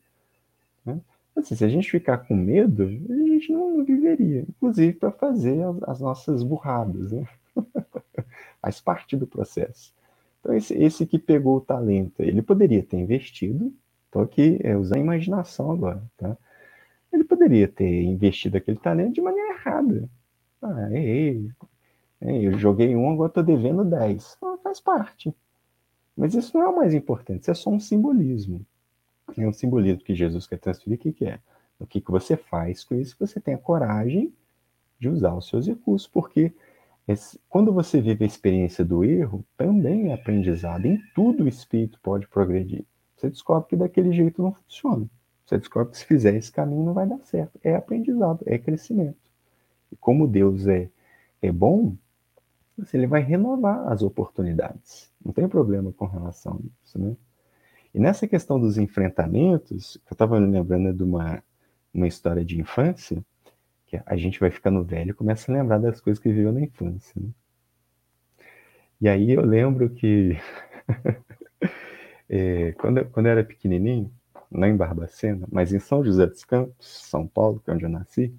né? Assim, se a gente ficar com medo, a gente não, viveria, inclusive para fazer as, as, nossas burradas, né? Faz parte do processo. Então, esse, esse que pegou o talento, ele poderia ter investido, estou aqui é, usando a imaginação agora, tá? Ele poderia ter investido aquele talento de maneira errada. Ah, errei. Eu joguei um, agora estou devendo 10. Ah, faz parte. Mas isso não é o mais importante, isso é só um simbolismo. É um simbolismo que Jesus quer transferir, o que, que é? O que, que você faz com isso, você tem a coragem de usar os seus recursos, porque esse, quando você vive a experiência do erro, também é aprendizado. Em tudo o espírito pode progredir. Você descobre que daquele jeito não funciona. Você descobre que se fizer esse caminho não vai dar certo. É aprendizado, é crescimento. E como Deus é, é bom, assim, ele vai renovar as oportunidades. Não tem problema com relação a isso, né? E nessa questão dos enfrentamentos, eu estava me lembrando de uma, uma história de infância, que a gente vai ficando velho e começa a lembrar das coisas que viveu na infância. Né? E aí eu lembro que é, quando, quando eu era pequenininho, não em Barbacena, mas em São José dos Campos, São Paulo, que é onde eu nasci,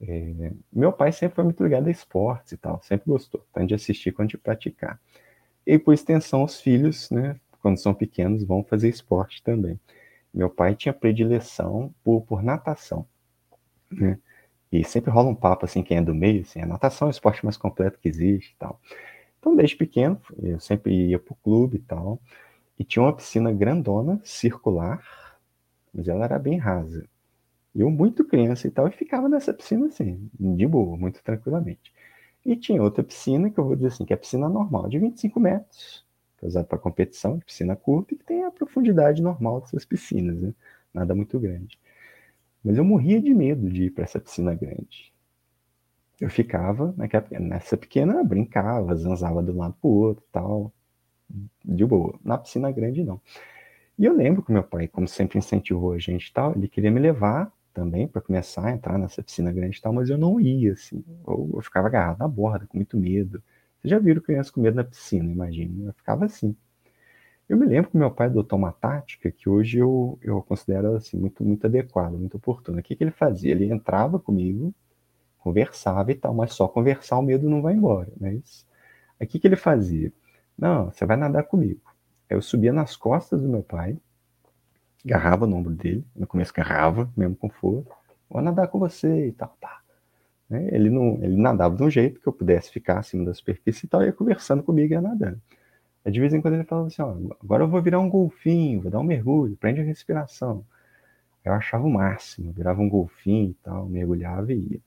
é, meu pai sempre foi muito ligado a esportes e tal, sempre gostou, tanto de assistir quanto de praticar. E por extensão, os filhos, né, quando são pequenos, vão fazer esporte também. Meu pai tinha predileção por, por natação. Né? E sempre rola um papo assim, quem é do meio, assim, a natação é o esporte mais completo que existe e tal. Então, desde pequeno, eu sempre ia pro clube e tal, e tinha uma piscina grandona, circular, mas ela era bem rasa. Eu, muito criança e tal, e ficava nessa piscina assim, de boa, muito tranquilamente. E tinha outra piscina, que eu vou dizer assim, que é a piscina normal, de 25 metros, que é usada para competição, de piscina curta, e que tem a profundidade normal dessas piscinas, né? nada muito grande. Mas eu morria de medo de ir para essa piscina grande. Eu ficava naquela, nessa pequena, brincava, zanzava de um lado para o outro tal, de boa. Na piscina grande, não. E eu lembro que meu pai, como sempre incentivou a gente tal, ele queria me levar também para começar a entrar nessa piscina grande e tal, mas eu não ia, assim. Eu, eu ficava agarrado na borda, com muito medo. Vocês já viram criança com medo na piscina, imagina. Eu ficava assim. Eu me lembro que meu pai adotou uma tática que hoje eu, eu considero assim, muito, muito adequada, muito oportuna. O que, que ele fazia? Ele entrava comigo, conversava e tal, mas só conversar o medo não vai embora. Mas o que, que ele fazia? Não, você vai nadar comigo. Eu subia nas costas do meu pai, agarrava no ombro dele, no começo agarrava, mesmo com força, vou nadar com você e tal, tá. Ele, não, ele nadava de um jeito que eu pudesse ficar acima da superfície e tal, ia conversando comigo e ia nadando. Aí de vez em quando ele falava assim, ó, agora eu vou virar um golfinho, vou dar um mergulho, prende a respiração. Eu achava o máximo, virava um golfinho e tal, mergulhava e ia.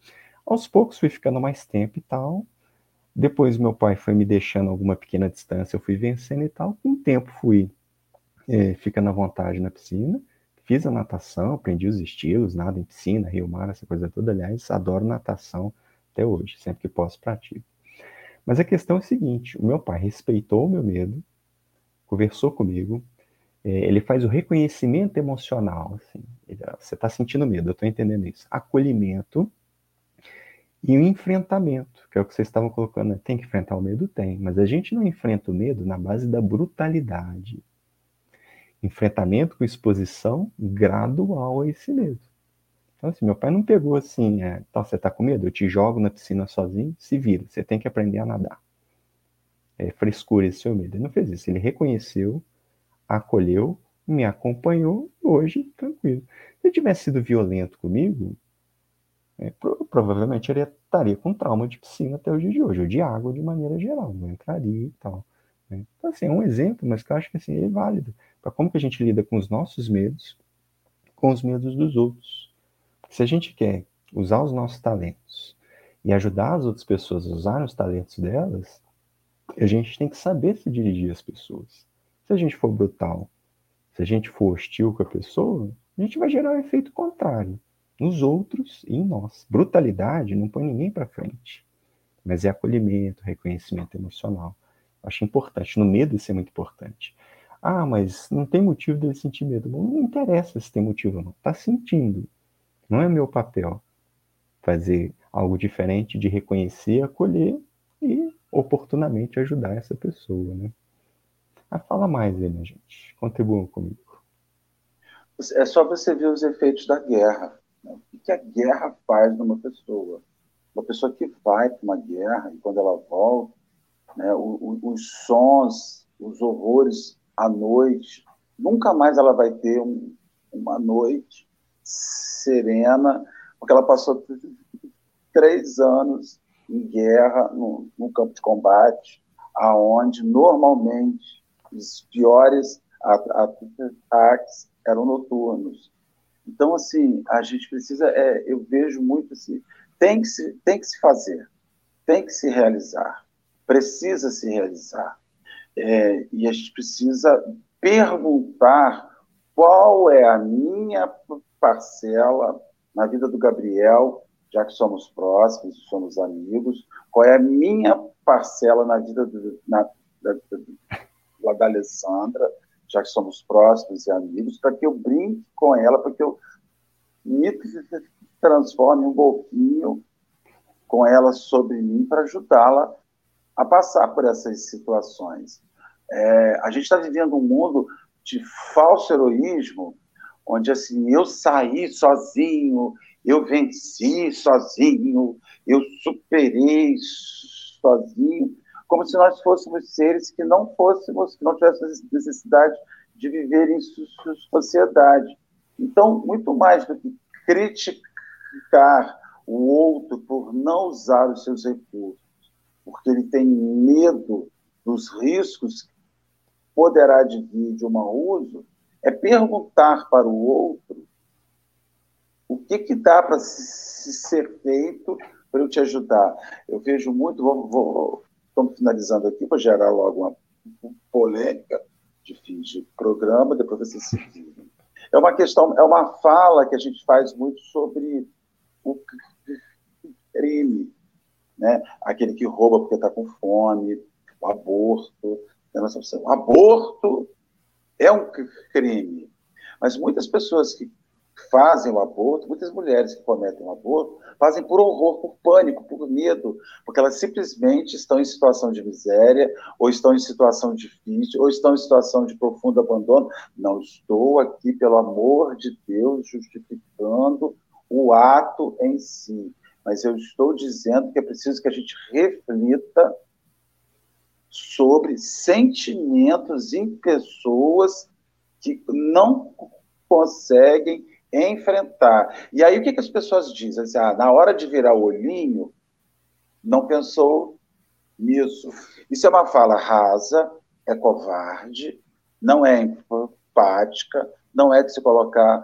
Aos poucos fui ficando mais tempo e tal. Depois meu pai foi me deixando alguma pequena distância, eu fui vencendo e tal. Com o tempo fui é, ficando à vontade na piscina. Fiz a natação, aprendi os estilos, nada em piscina, rio, mar, essa coisa toda. Aliás, adoro natação até hoje, sempre que posso pratico. Mas a questão é a seguinte: o meu pai respeitou o meu medo, conversou comigo, é, ele faz o reconhecimento emocional. Assim, ele, você está sentindo medo, eu estou entendendo isso. Acolhimento e o enfrentamento, que é o que vocês estavam colocando. Né? Tem que enfrentar o medo? Tem, mas a gente não enfrenta o medo na base da brutalidade. Enfrentamento com exposição gradual a esse medo. Então, assim, meu pai não pegou assim, é, tá, você tá com medo? Eu te jogo na piscina sozinho, se vira, você tem que aprender a nadar. É frescura esse seu medo. Ele não fez isso, ele reconheceu, acolheu, me acompanhou, hoje, tranquilo. Se ele tivesse sido violento comigo, é, pro, provavelmente ele estaria com trauma de piscina até o dia de hoje, ou de água de maneira geral, não entraria e tal. Né? Então, assim, é um exemplo, mas que eu acho que assim, é válido. Para como que a gente lida com os nossos medos, com os medos dos outros. Se a gente quer usar os nossos talentos e ajudar as outras pessoas a usar os talentos delas, a gente tem que saber se dirigir às pessoas. Se a gente for brutal, se a gente for hostil com a pessoa, a gente vai gerar o um efeito contrário nos outros e em nós. Brutalidade não põe ninguém para frente, mas é acolhimento, reconhecimento emocional. Acho importante. No medo isso é muito importante. Ah, mas não tem motivo dele sentir medo. Não interessa se tem motivo ou não. Está sentindo. Não é meu papel fazer algo diferente de reconhecer, acolher e oportunamente ajudar essa pessoa, né? Ah, fala mais aí, minha gente. Contribuam comigo. É só você ver os efeitos da guerra. Né? O que a guerra faz numa pessoa? Uma pessoa que vai para uma guerra e quando ela volta, né, os sons, os horrores à noite, nunca mais ela vai ter um, uma noite serena, porque ela passou três anos em guerra, no, no campo de combate, aonde normalmente os piores ataques eram noturnos. Então, assim, a gente precisa, é, eu vejo muito assim, tem que, se, tem que se fazer, tem que se realizar, precisa se realizar. É, e a gente precisa perguntar qual é a minha parcela na vida do Gabriel, já que somos próximos, somos amigos, qual é a minha parcela na vida do, na, da, da, da Alessandra, já que somos próximos e amigos, para que eu brinque com ela, para que eu me transforme um golfinho com ela sobre mim para ajudá-la a passar por essas situações. É, a gente está vivendo um mundo de falso heroísmo, onde assim eu saí sozinho, eu venci sozinho, eu superei sozinho, como se nós fôssemos seres que não fôssemos, que não tivéssemos necessidade de viver em sociedade. Então, muito mais do que criticar o outro por não usar os seus recursos, porque ele tem medo dos riscos que poderá vir de um mau uso, é perguntar para o outro o que, que dá para ser feito para eu te ajudar. Eu vejo muito, vou, vou, estamos finalizando aqui, vou gerar logo uma polêmica de fim de programa, depois vocês se viram. É uma questão, é uma fala que a gente faz muito sobre o crime, né? Aquele que rouba porque está com fome, o aborto. Né? O aborto é um crime. Mas muitas pessoas que fazem o aborto, muitas mulheres que cometem o aborto, fazem por horror, por pânico, por medo, porque elas simplesmente estão em situação de miséria, ou estão em situação difícil, ou estão em situação de profundo abandono. Não estou aqui, pelo amor de Deus, justificando o ato em si, mas eu estou dizendo que é preciso que a gente reflita sobre sentimentos em pessoas que não conseguem enfrentar. E aí o que, que as pessoas dizem? Assim, ah, na hora de virar o olhinho, não pensou nisso. Isso é uma fala rasa, é covarde, não é empática, não é de se colocar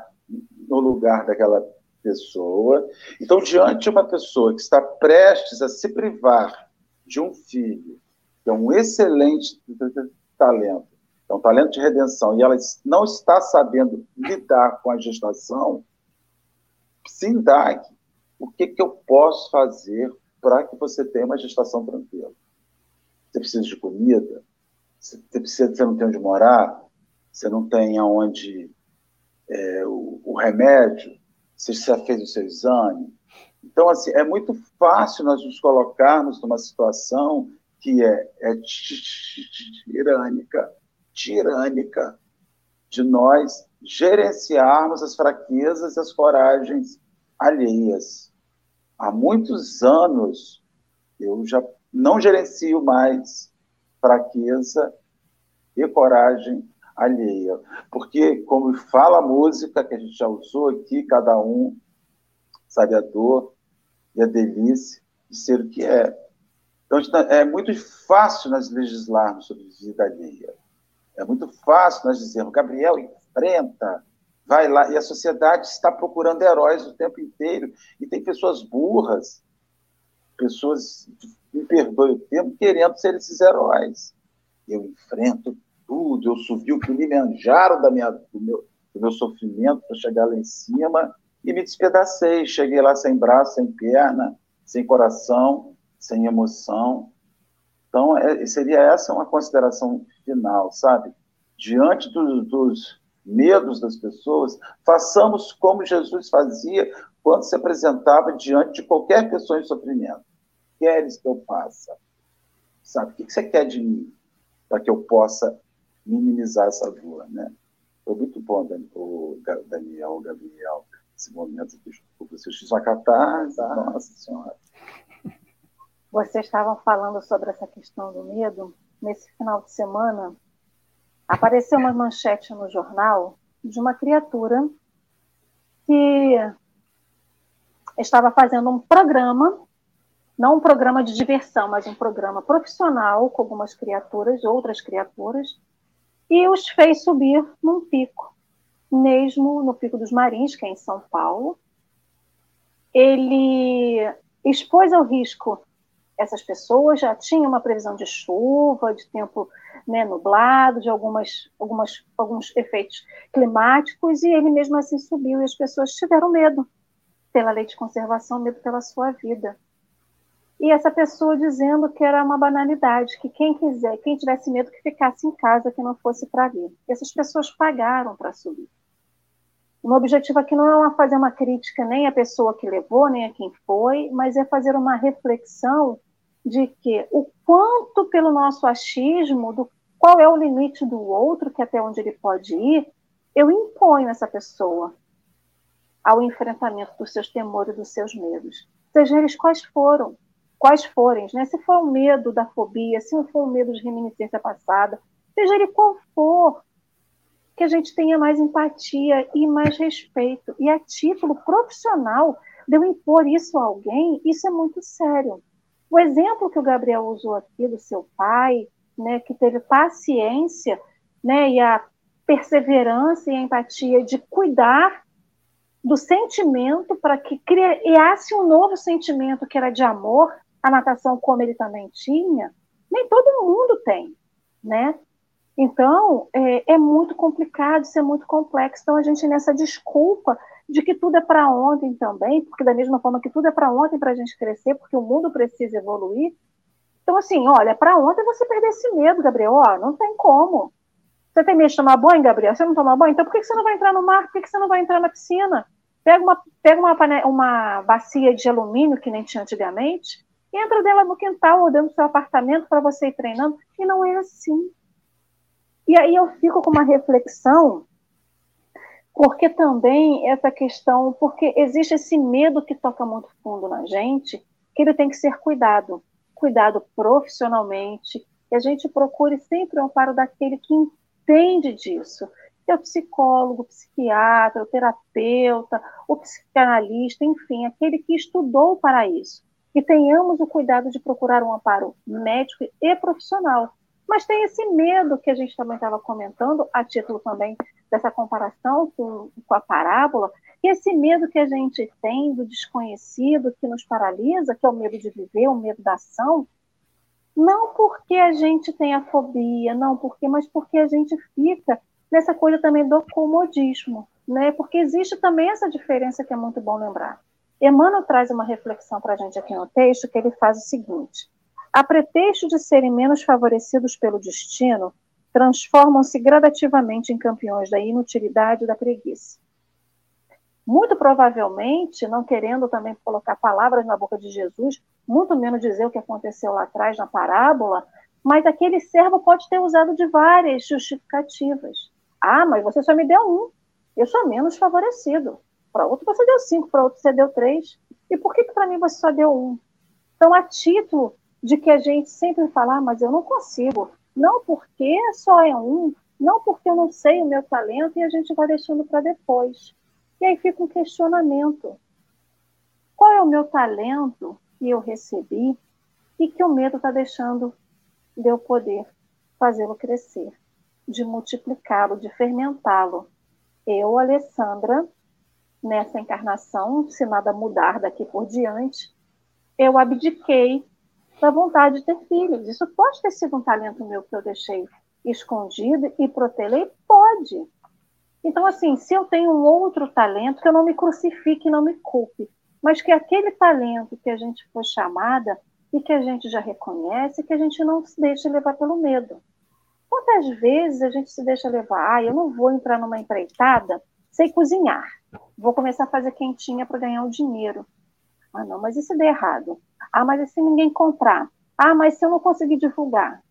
no lugar daquela pessoa. Então, diante de uma pessoa que está prestes a se privar de um filho, que é um excelente talento, é um talento de redenção, e ela não está sabendo lidar com a gestação, se indague. O que, que eu posso fazer para que você tenha uma gestação tranquila? Você precisa de comida? Você, precisa, você não tem onde morar? Você não tem aonde é, o, o remédio? Você já fez o seu exame? Então, assim, é muito fácil nós nos colocarmos numa situação que é, é tirânica, tirânica, de nós gerenciarmos as fraquezas e as coragens alheias. Há muitos anos eu já não gerencio mais fraqueza e coragem alheia. Porque, como fala a música que a gente já usou aqui, cada um sabe a dor e a delícia de ser o que é. Então, é muito fácil nós legislarmos sobre vida alheia. É muito fácil nós dizermos, Gabriel, enfrenta, vai lá. E a sociedade está procurando heróis o tempo inteiro. E tem pessoas burras, pessoas, me perdoe o termo, querendo ser esses heróis. Eu enfrento tudo, eu subi o Kilimanjaro da minha, do, meu, do meu sofrimento para chegar lá em cima e me despedacei. Cheguei lá sem braço, sem perna, sem coração, sem emoção. Então, é, seria essa uma consideração final, sabe? Diante do, dos medos das pessoas, façamos como Jesus fazia quando se apresentava diante de qualquer pessoa em sofrimento. Queres que eu faça? Sabe? O que você quer de mim? Para que eu possa minimizar essa dor, né? Foi muito bom, o Daniel, o Gabriel, esse momento que vocês fizeram uma catarse, nossa senhora. Vocês estavam falando sobre essa questão do medo. Nesse final de semana, apareceu uma manchete no jornal de uma criatura que estava fazendo um programa, não um programa de diversão, mas um programa profissional com algumas criaturas, outras criaturas, e os fez subir num pico, mesmo no Pico dos Marins, que é em São Paulo. Ele expôs ao risco essas pessoas, já tinha uma previsão de chuva, de tempo né, nublado, de algumas, algumas, alguns efeitos climáticos, e ele mesmo assim subiu, e as pessoas tiveram medo pela lei de conservação, medo pela sua vida e essa pessoa dizendo que era uma banalidade, que quem quiser, quem tivesse medo que ficasse em casa, que não fosse para. E essas pessoas pagaram para subir. O meu objetivo aqui não é fazer uma crítica nem à pessoa que levou, nem a quem foi, mas é fazer uma reflexão de que o quanto pelo nosso achismo, do qual é o limite do outro, que até onde ele pode ir, eu imponho essa pessoa ao enfrentamento dos seus temores e dos seus medos, seja eles quais foram quais forem, né? se for o medo da fobia, se for o medo de reminiscência passada, seja ele qual for, que a gente tenha mais empatia e mais respeito. E a título profissional, de eu impor isso a alguém, isso é muito sério. O exemplo que o Gabriel usou aqui do seu pai, né, que teve paciência né, e a perseverança e a empatia de cuidar do sentimento para que criasse um novo sentimento que era de amor, a natação como ele também tinha, nem todo mundo tem, né? Então, é, é muito complicado, isso é muito complexo. Então, a gente nessa desculpa de que tudo é para ontem também, porque da mesma forma que tudo é para ontem para a gente crescer, porque o mundo precisa evoluir. Então, assim, olha, para ontem você perder esse medo, Gabriel, ó, não tem como. Você tem medo de tomar banho, Gabriel? Você não toma banho? Então por que você não vai entrar no mar? Por que você não vai entrar na piscina? Pega uma, pega uma, uma bacia de alumínio, que nem tinha antigamente, entra dela no quintal ou dentro do seu apartamento para você ir treinando. E não é assim. E aí eu fico com uma reflexão, porque também essa questão, porque existe esse medo que toca muito fundo na gente, que ele tem que ser cuidado. Cuidado profissionalmente, que a gente procure sempre o amparo daquele que entende disso. É o psicólogo, o psiquiatra, o terapeuta, o psicanalista, enfim, aquele que estudou para isso. Que tenhamos o cuidado de procurar um amparo médico e profissional. Mas tem esse medo que a gente também estava comentando, a título também dessa comparação com, com a parábola, e esse medo que a gente tem do desconhecido, que nos paralisa, que é o medo de viver, o medo da ação, não porque a gente tem a fobia, não porque, mas porque a gente fica nessa coisa também do comodismo, né? Porque existe também essa diferença que é muito bom lembrar. Emmanuel traz uma reflexão para a gente aqui no texto que ele faz o seguinte: a pretexto de serem menos favorecidos pelo destino, transformam-se gradativamente em campeões da inutilidade e da preguiça muito provavelmente, não querendo também colocar palavras na boca de Jesus, muito menos dizer o que aconteceu lá atrás na parábola, mas aquele servo pode ter usado de várias justificativas. Ah, mas você só me deu um, eu sou menos favorecido. Para outro você deu cinco, para outro você deu três. E por que, que para mim você só deu um? Então, a título de que a gente sempre fala, ah, mas eu não consigo. Não porque só é um, não porque eu não sei o meu talento e a gente vai deixando para depois. E aí fica um questionamento. Qual é o meu talento que eu recebi e que o medo está deixando de eu poder fazê-lo crescer, de multiplicá-lo, de fermentá-lo? Eu, Alessandra, nessa encarnação, se nada mudar daqui por diante, eu abdiquei da vontade de ter filhos. Isso pode ter sido um talento meu que eu deixei escondido e protelei? Pode. Então, assim, se eu tenho um outro talento, que eu não me crucifique, não me culpe, mas que aquele talento que a gente foi chamada e que a gente já reconhece, que a gente não se deixe levar pelo medo. Quantas vezes a gente se deixa levar, ah, eu não vou entrar numa empreitada, sei cozinhar, vou começar a fazer quentinha para ganhar o dinheiro. Ah, não, mas e se der errado? Ah, mas e se ninguém comprar? Ah, mas se eu não conseguir divulgar?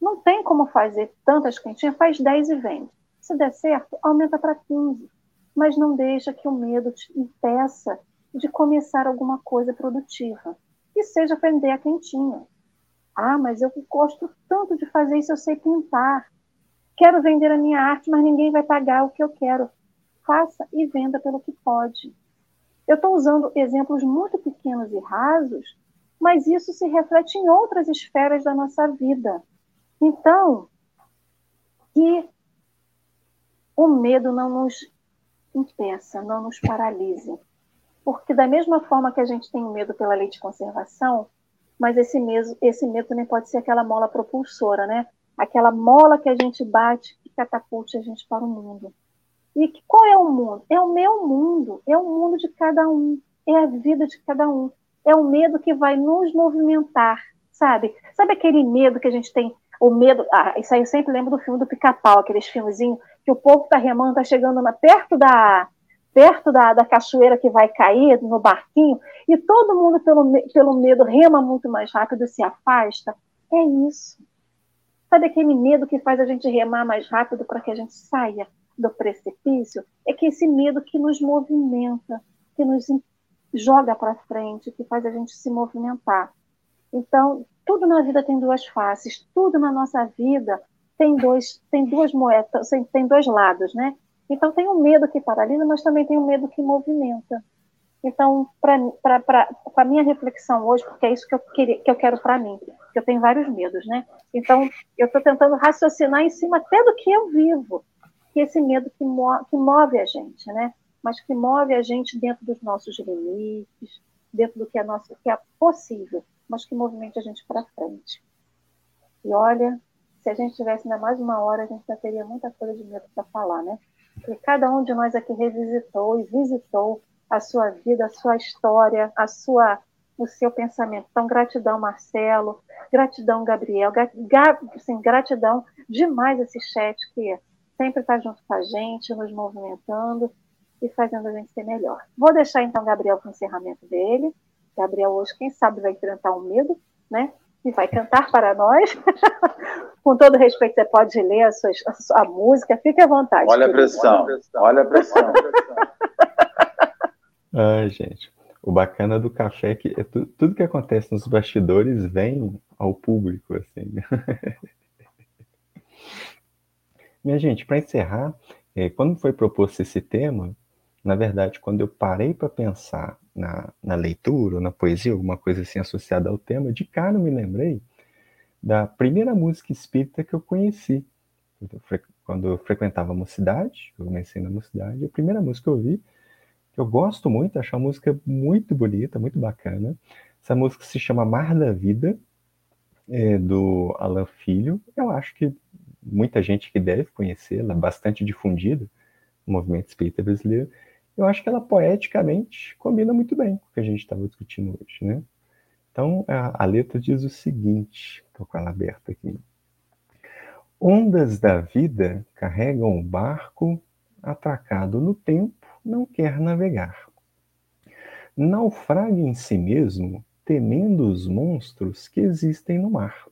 Não tem como fazer tantas quentinhas, faz 10 e vende. Se der certo, aumenta para 15. Mas não deixa que o medo te impeça de começar alguma coisa produtiva. E seja vender a quentinha. Ah, mas eu gosto tanto de fazer isso, eu sei pintar. Quero vender a minha arte, mas ninguém vai pagar o que eu quero. Faça e venda pelo que pode. Eu estou usando exemplos muito pequenos e rasos, mas isso se reflete em outras esferas da nossa vida. Então, que o medo não nos impeça, não nos paralise. Porque da mesma forma que a gente tem medo pela lei de conservação, mas esse medo, esse medo também pode ser aquela mola propulsora, né? Aquela mola que a gente bate e catapulte a gente para o mundo. E qual é o mundo? É o meu mundo, é o mundo de cada um, é a vida de cada um. É o medo que vai nos movimentar, sabe? Sabe aquele medo que a gente tem? O medo. Ah, isso aí eu sempre lembro do filme do Pica-Pau, aqueles filmezinhos que o povo está remando, está chegando na, perto da perto da, da cachoeira que vai cair no barquinho e todo mundo pelo, pelo medo rema muito mais rápido e se afasta. É isso. Sabe aquele medo que faz a gente remar mais rápido para que a gente saia do precipício? É que esse medo que nos movimenta, que nos joga para frente, que faz a gente se movimentar. Então, tudo na vida tem duas faces, tudo na nossa vida tem dois, tem duas moedas, tem dois lados, né? Então tem um medo que paralisa, mas também tem um medo que movimenta. Então, para a minha reflexão hoje, porque é isso que eu, queria, que eu quero para mim, que eu tenho vários medos, né? Então, eu estou tentando raciocinar em cima até do que eu vivo, que esse medo que, mo que move a gente, né? Mas que move a gente dentro dos nossos limites, dentro do que é, nosso, que é possível, mas que movimenta a gente para frente. E olha, se a gente tivesse ainda mais uma hora, a gente já teria muita coisa de medo para falar, né? Porque cada um de nós aqui revisitou e visitou a sua vida, a sua história, a sua o seu pensamento. Então, gratidão, Marcelo, gratidão, Gabriel, assim, gratidão demais esse chat que sempre está junto com a gente, nos movimentando e fazendo a gente ser melhor. Vou deixar então o Gabriel para o encerramento dele. Gabriel hoje, quem sabe, vai enfrentar o um medo, né? E vai cantar para nós. com todo respeito, você pode ler a, sua, a, sua, a música, fique à vontade. Olha a pressão, olha a pressão. Ai, gente. O bacana do café é que é tu, tudo que acontece nos bastidores vem ao público, assim. Minha gente, para encerrar, é, quando foi proposto esse tema, na verdade, quando eu parei para pensar na, na leitura, ou na poesia, alguma coisa assim associada ao tema, de cara eu me lembrei da primeira música espírita que eu conheci. Quando eu frequentava a mocidade, eu comecei na mocidade, a primeira música que eu ouvi, que eu gosto muito, acho a música muito bonita, muito bacana. Essa música se chama Mar da Vida, é, do Alan Filho. Eu acho que muita gente que deve conhecê-la, bastante difundida no movimento espírita brasileiro eu acho que ela poeticamente combina muito bem com o que a gente estava discutindo hoje, né? Então, a, a letra diz o seguinte, estou com ela aberta aqui. Ondas da vida carregam o barco, atracado no tempo, não quer navegar. Naufraga em si mesmo, temendo os monstros que existem no mar.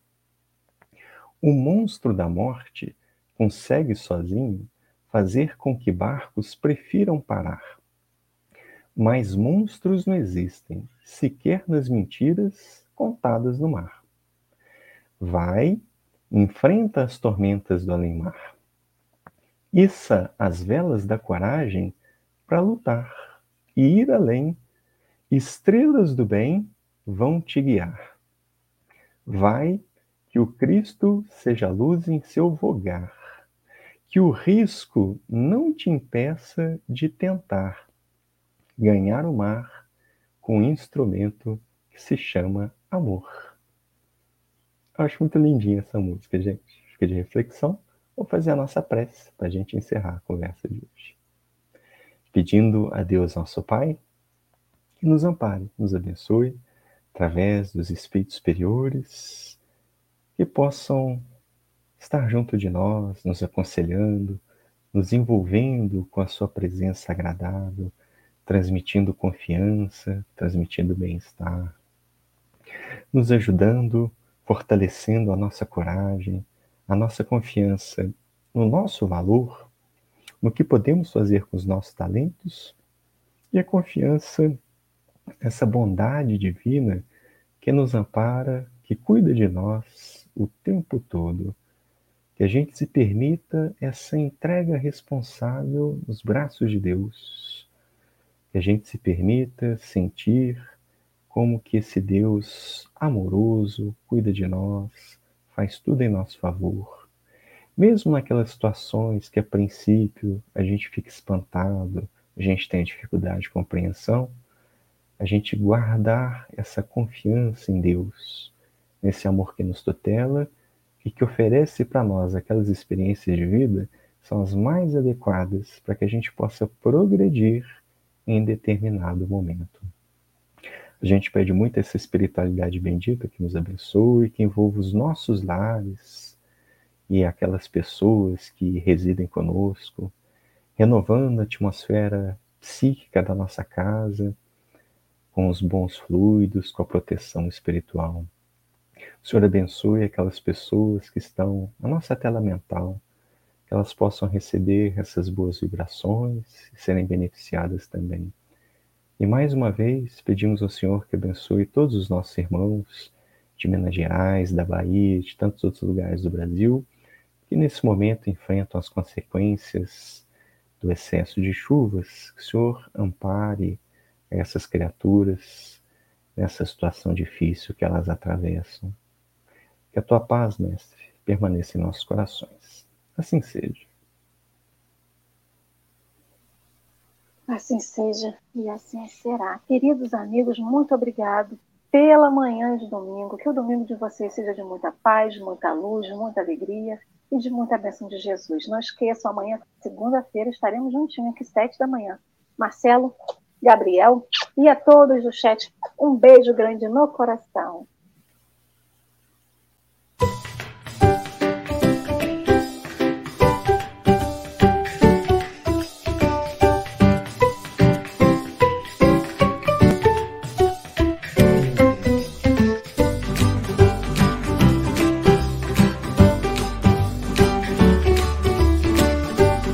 O monstro da morte consegue sozinho fazer com que barcos prefiram parar. Mas monstros não existem, sequer nas mentiras contadas no mar. Vai, enfrenta as tormentas do além-mar. Issa as velas da coragem para lutar e ir além. Estrelas do bem vão te guiar. Vai, que o Cristo seja luz em seu vogar que o risco não te impeça de tentar ganhar o mar com um instrumento que se chama amor. Acho muito lindinha essa música, gente. Fica de reflexão. Vou fazer a nossa prece para a gente encerrar a conversa de hoje. Pedindo a Deus, nosso Pai, que nos ampare, nos abençoe, através dos espíritos superiores, que possam estar junto de nós, nos aconselhando, nos envolvendo com a sua presença agradável, transmitindo confiança, transmitindo bem-estar, nos ajudando, fortalecendo a nossa coragem, a nossa confiança no nosso valor, no que podemos fazer com os nossos talentos e a confiança nessa bondade divina que nos ampara, que cuida de nós o tempo todo que a gente se permita essa entrega responsável nos braços de Deus, que a gente se permita sentir como que esse Deus amoroso cuida de nós, faz tudo em nosso favor. Mesmo naquelas situações que a princípio a gente fica espantado, a gente tem dificuldade de compreensão, a gente guardar essa confiança em Deus, nesse amor que nos tutela e que oferece para nós aquelas experiências de vida são as mais adequadas para que a gente possa progredir em determinado momento. A gente pede muito essa espiritualidade bendita que nos abençoe, que envolva os nossos lares e aquelas pessoas que residem conosco, renovando a atmosfera psíquica da nossa casa, com os bons fluidos, com a proteção espiritual. O Senhor abençoe aquelas pessoas que estão na nossa tela mental, que elas possam receber essas boas vibrações e serem beneficiadas também. E mais uma vez, pedimos ao Senhor que abençoe todos os nossos irmãos de Minas Gerais, da Bahia, de tantos outros lugares do Brasil, que nesse momento enfrentam as consequências do excesso de chuvas. Que o Senhor ampare essas criaturas nessa situação difícil que elas atravessam. Que a tua paz, Mestre, permaneça em nossos corações. Assim seja. Assim seja e assim será. Queridos amigos, muito obrigado pela manhã de domingo. Que o domingo de vocês seja de muita paz, de muita luz, de muita alegria e de muita bênção de Jesus. Não esqueçam, amanhã, segunda-feira, estaremos juntinhos aqui, sete da manhã. Marcelo, Gabriel, E a todos do chat, um beijo grande no coração.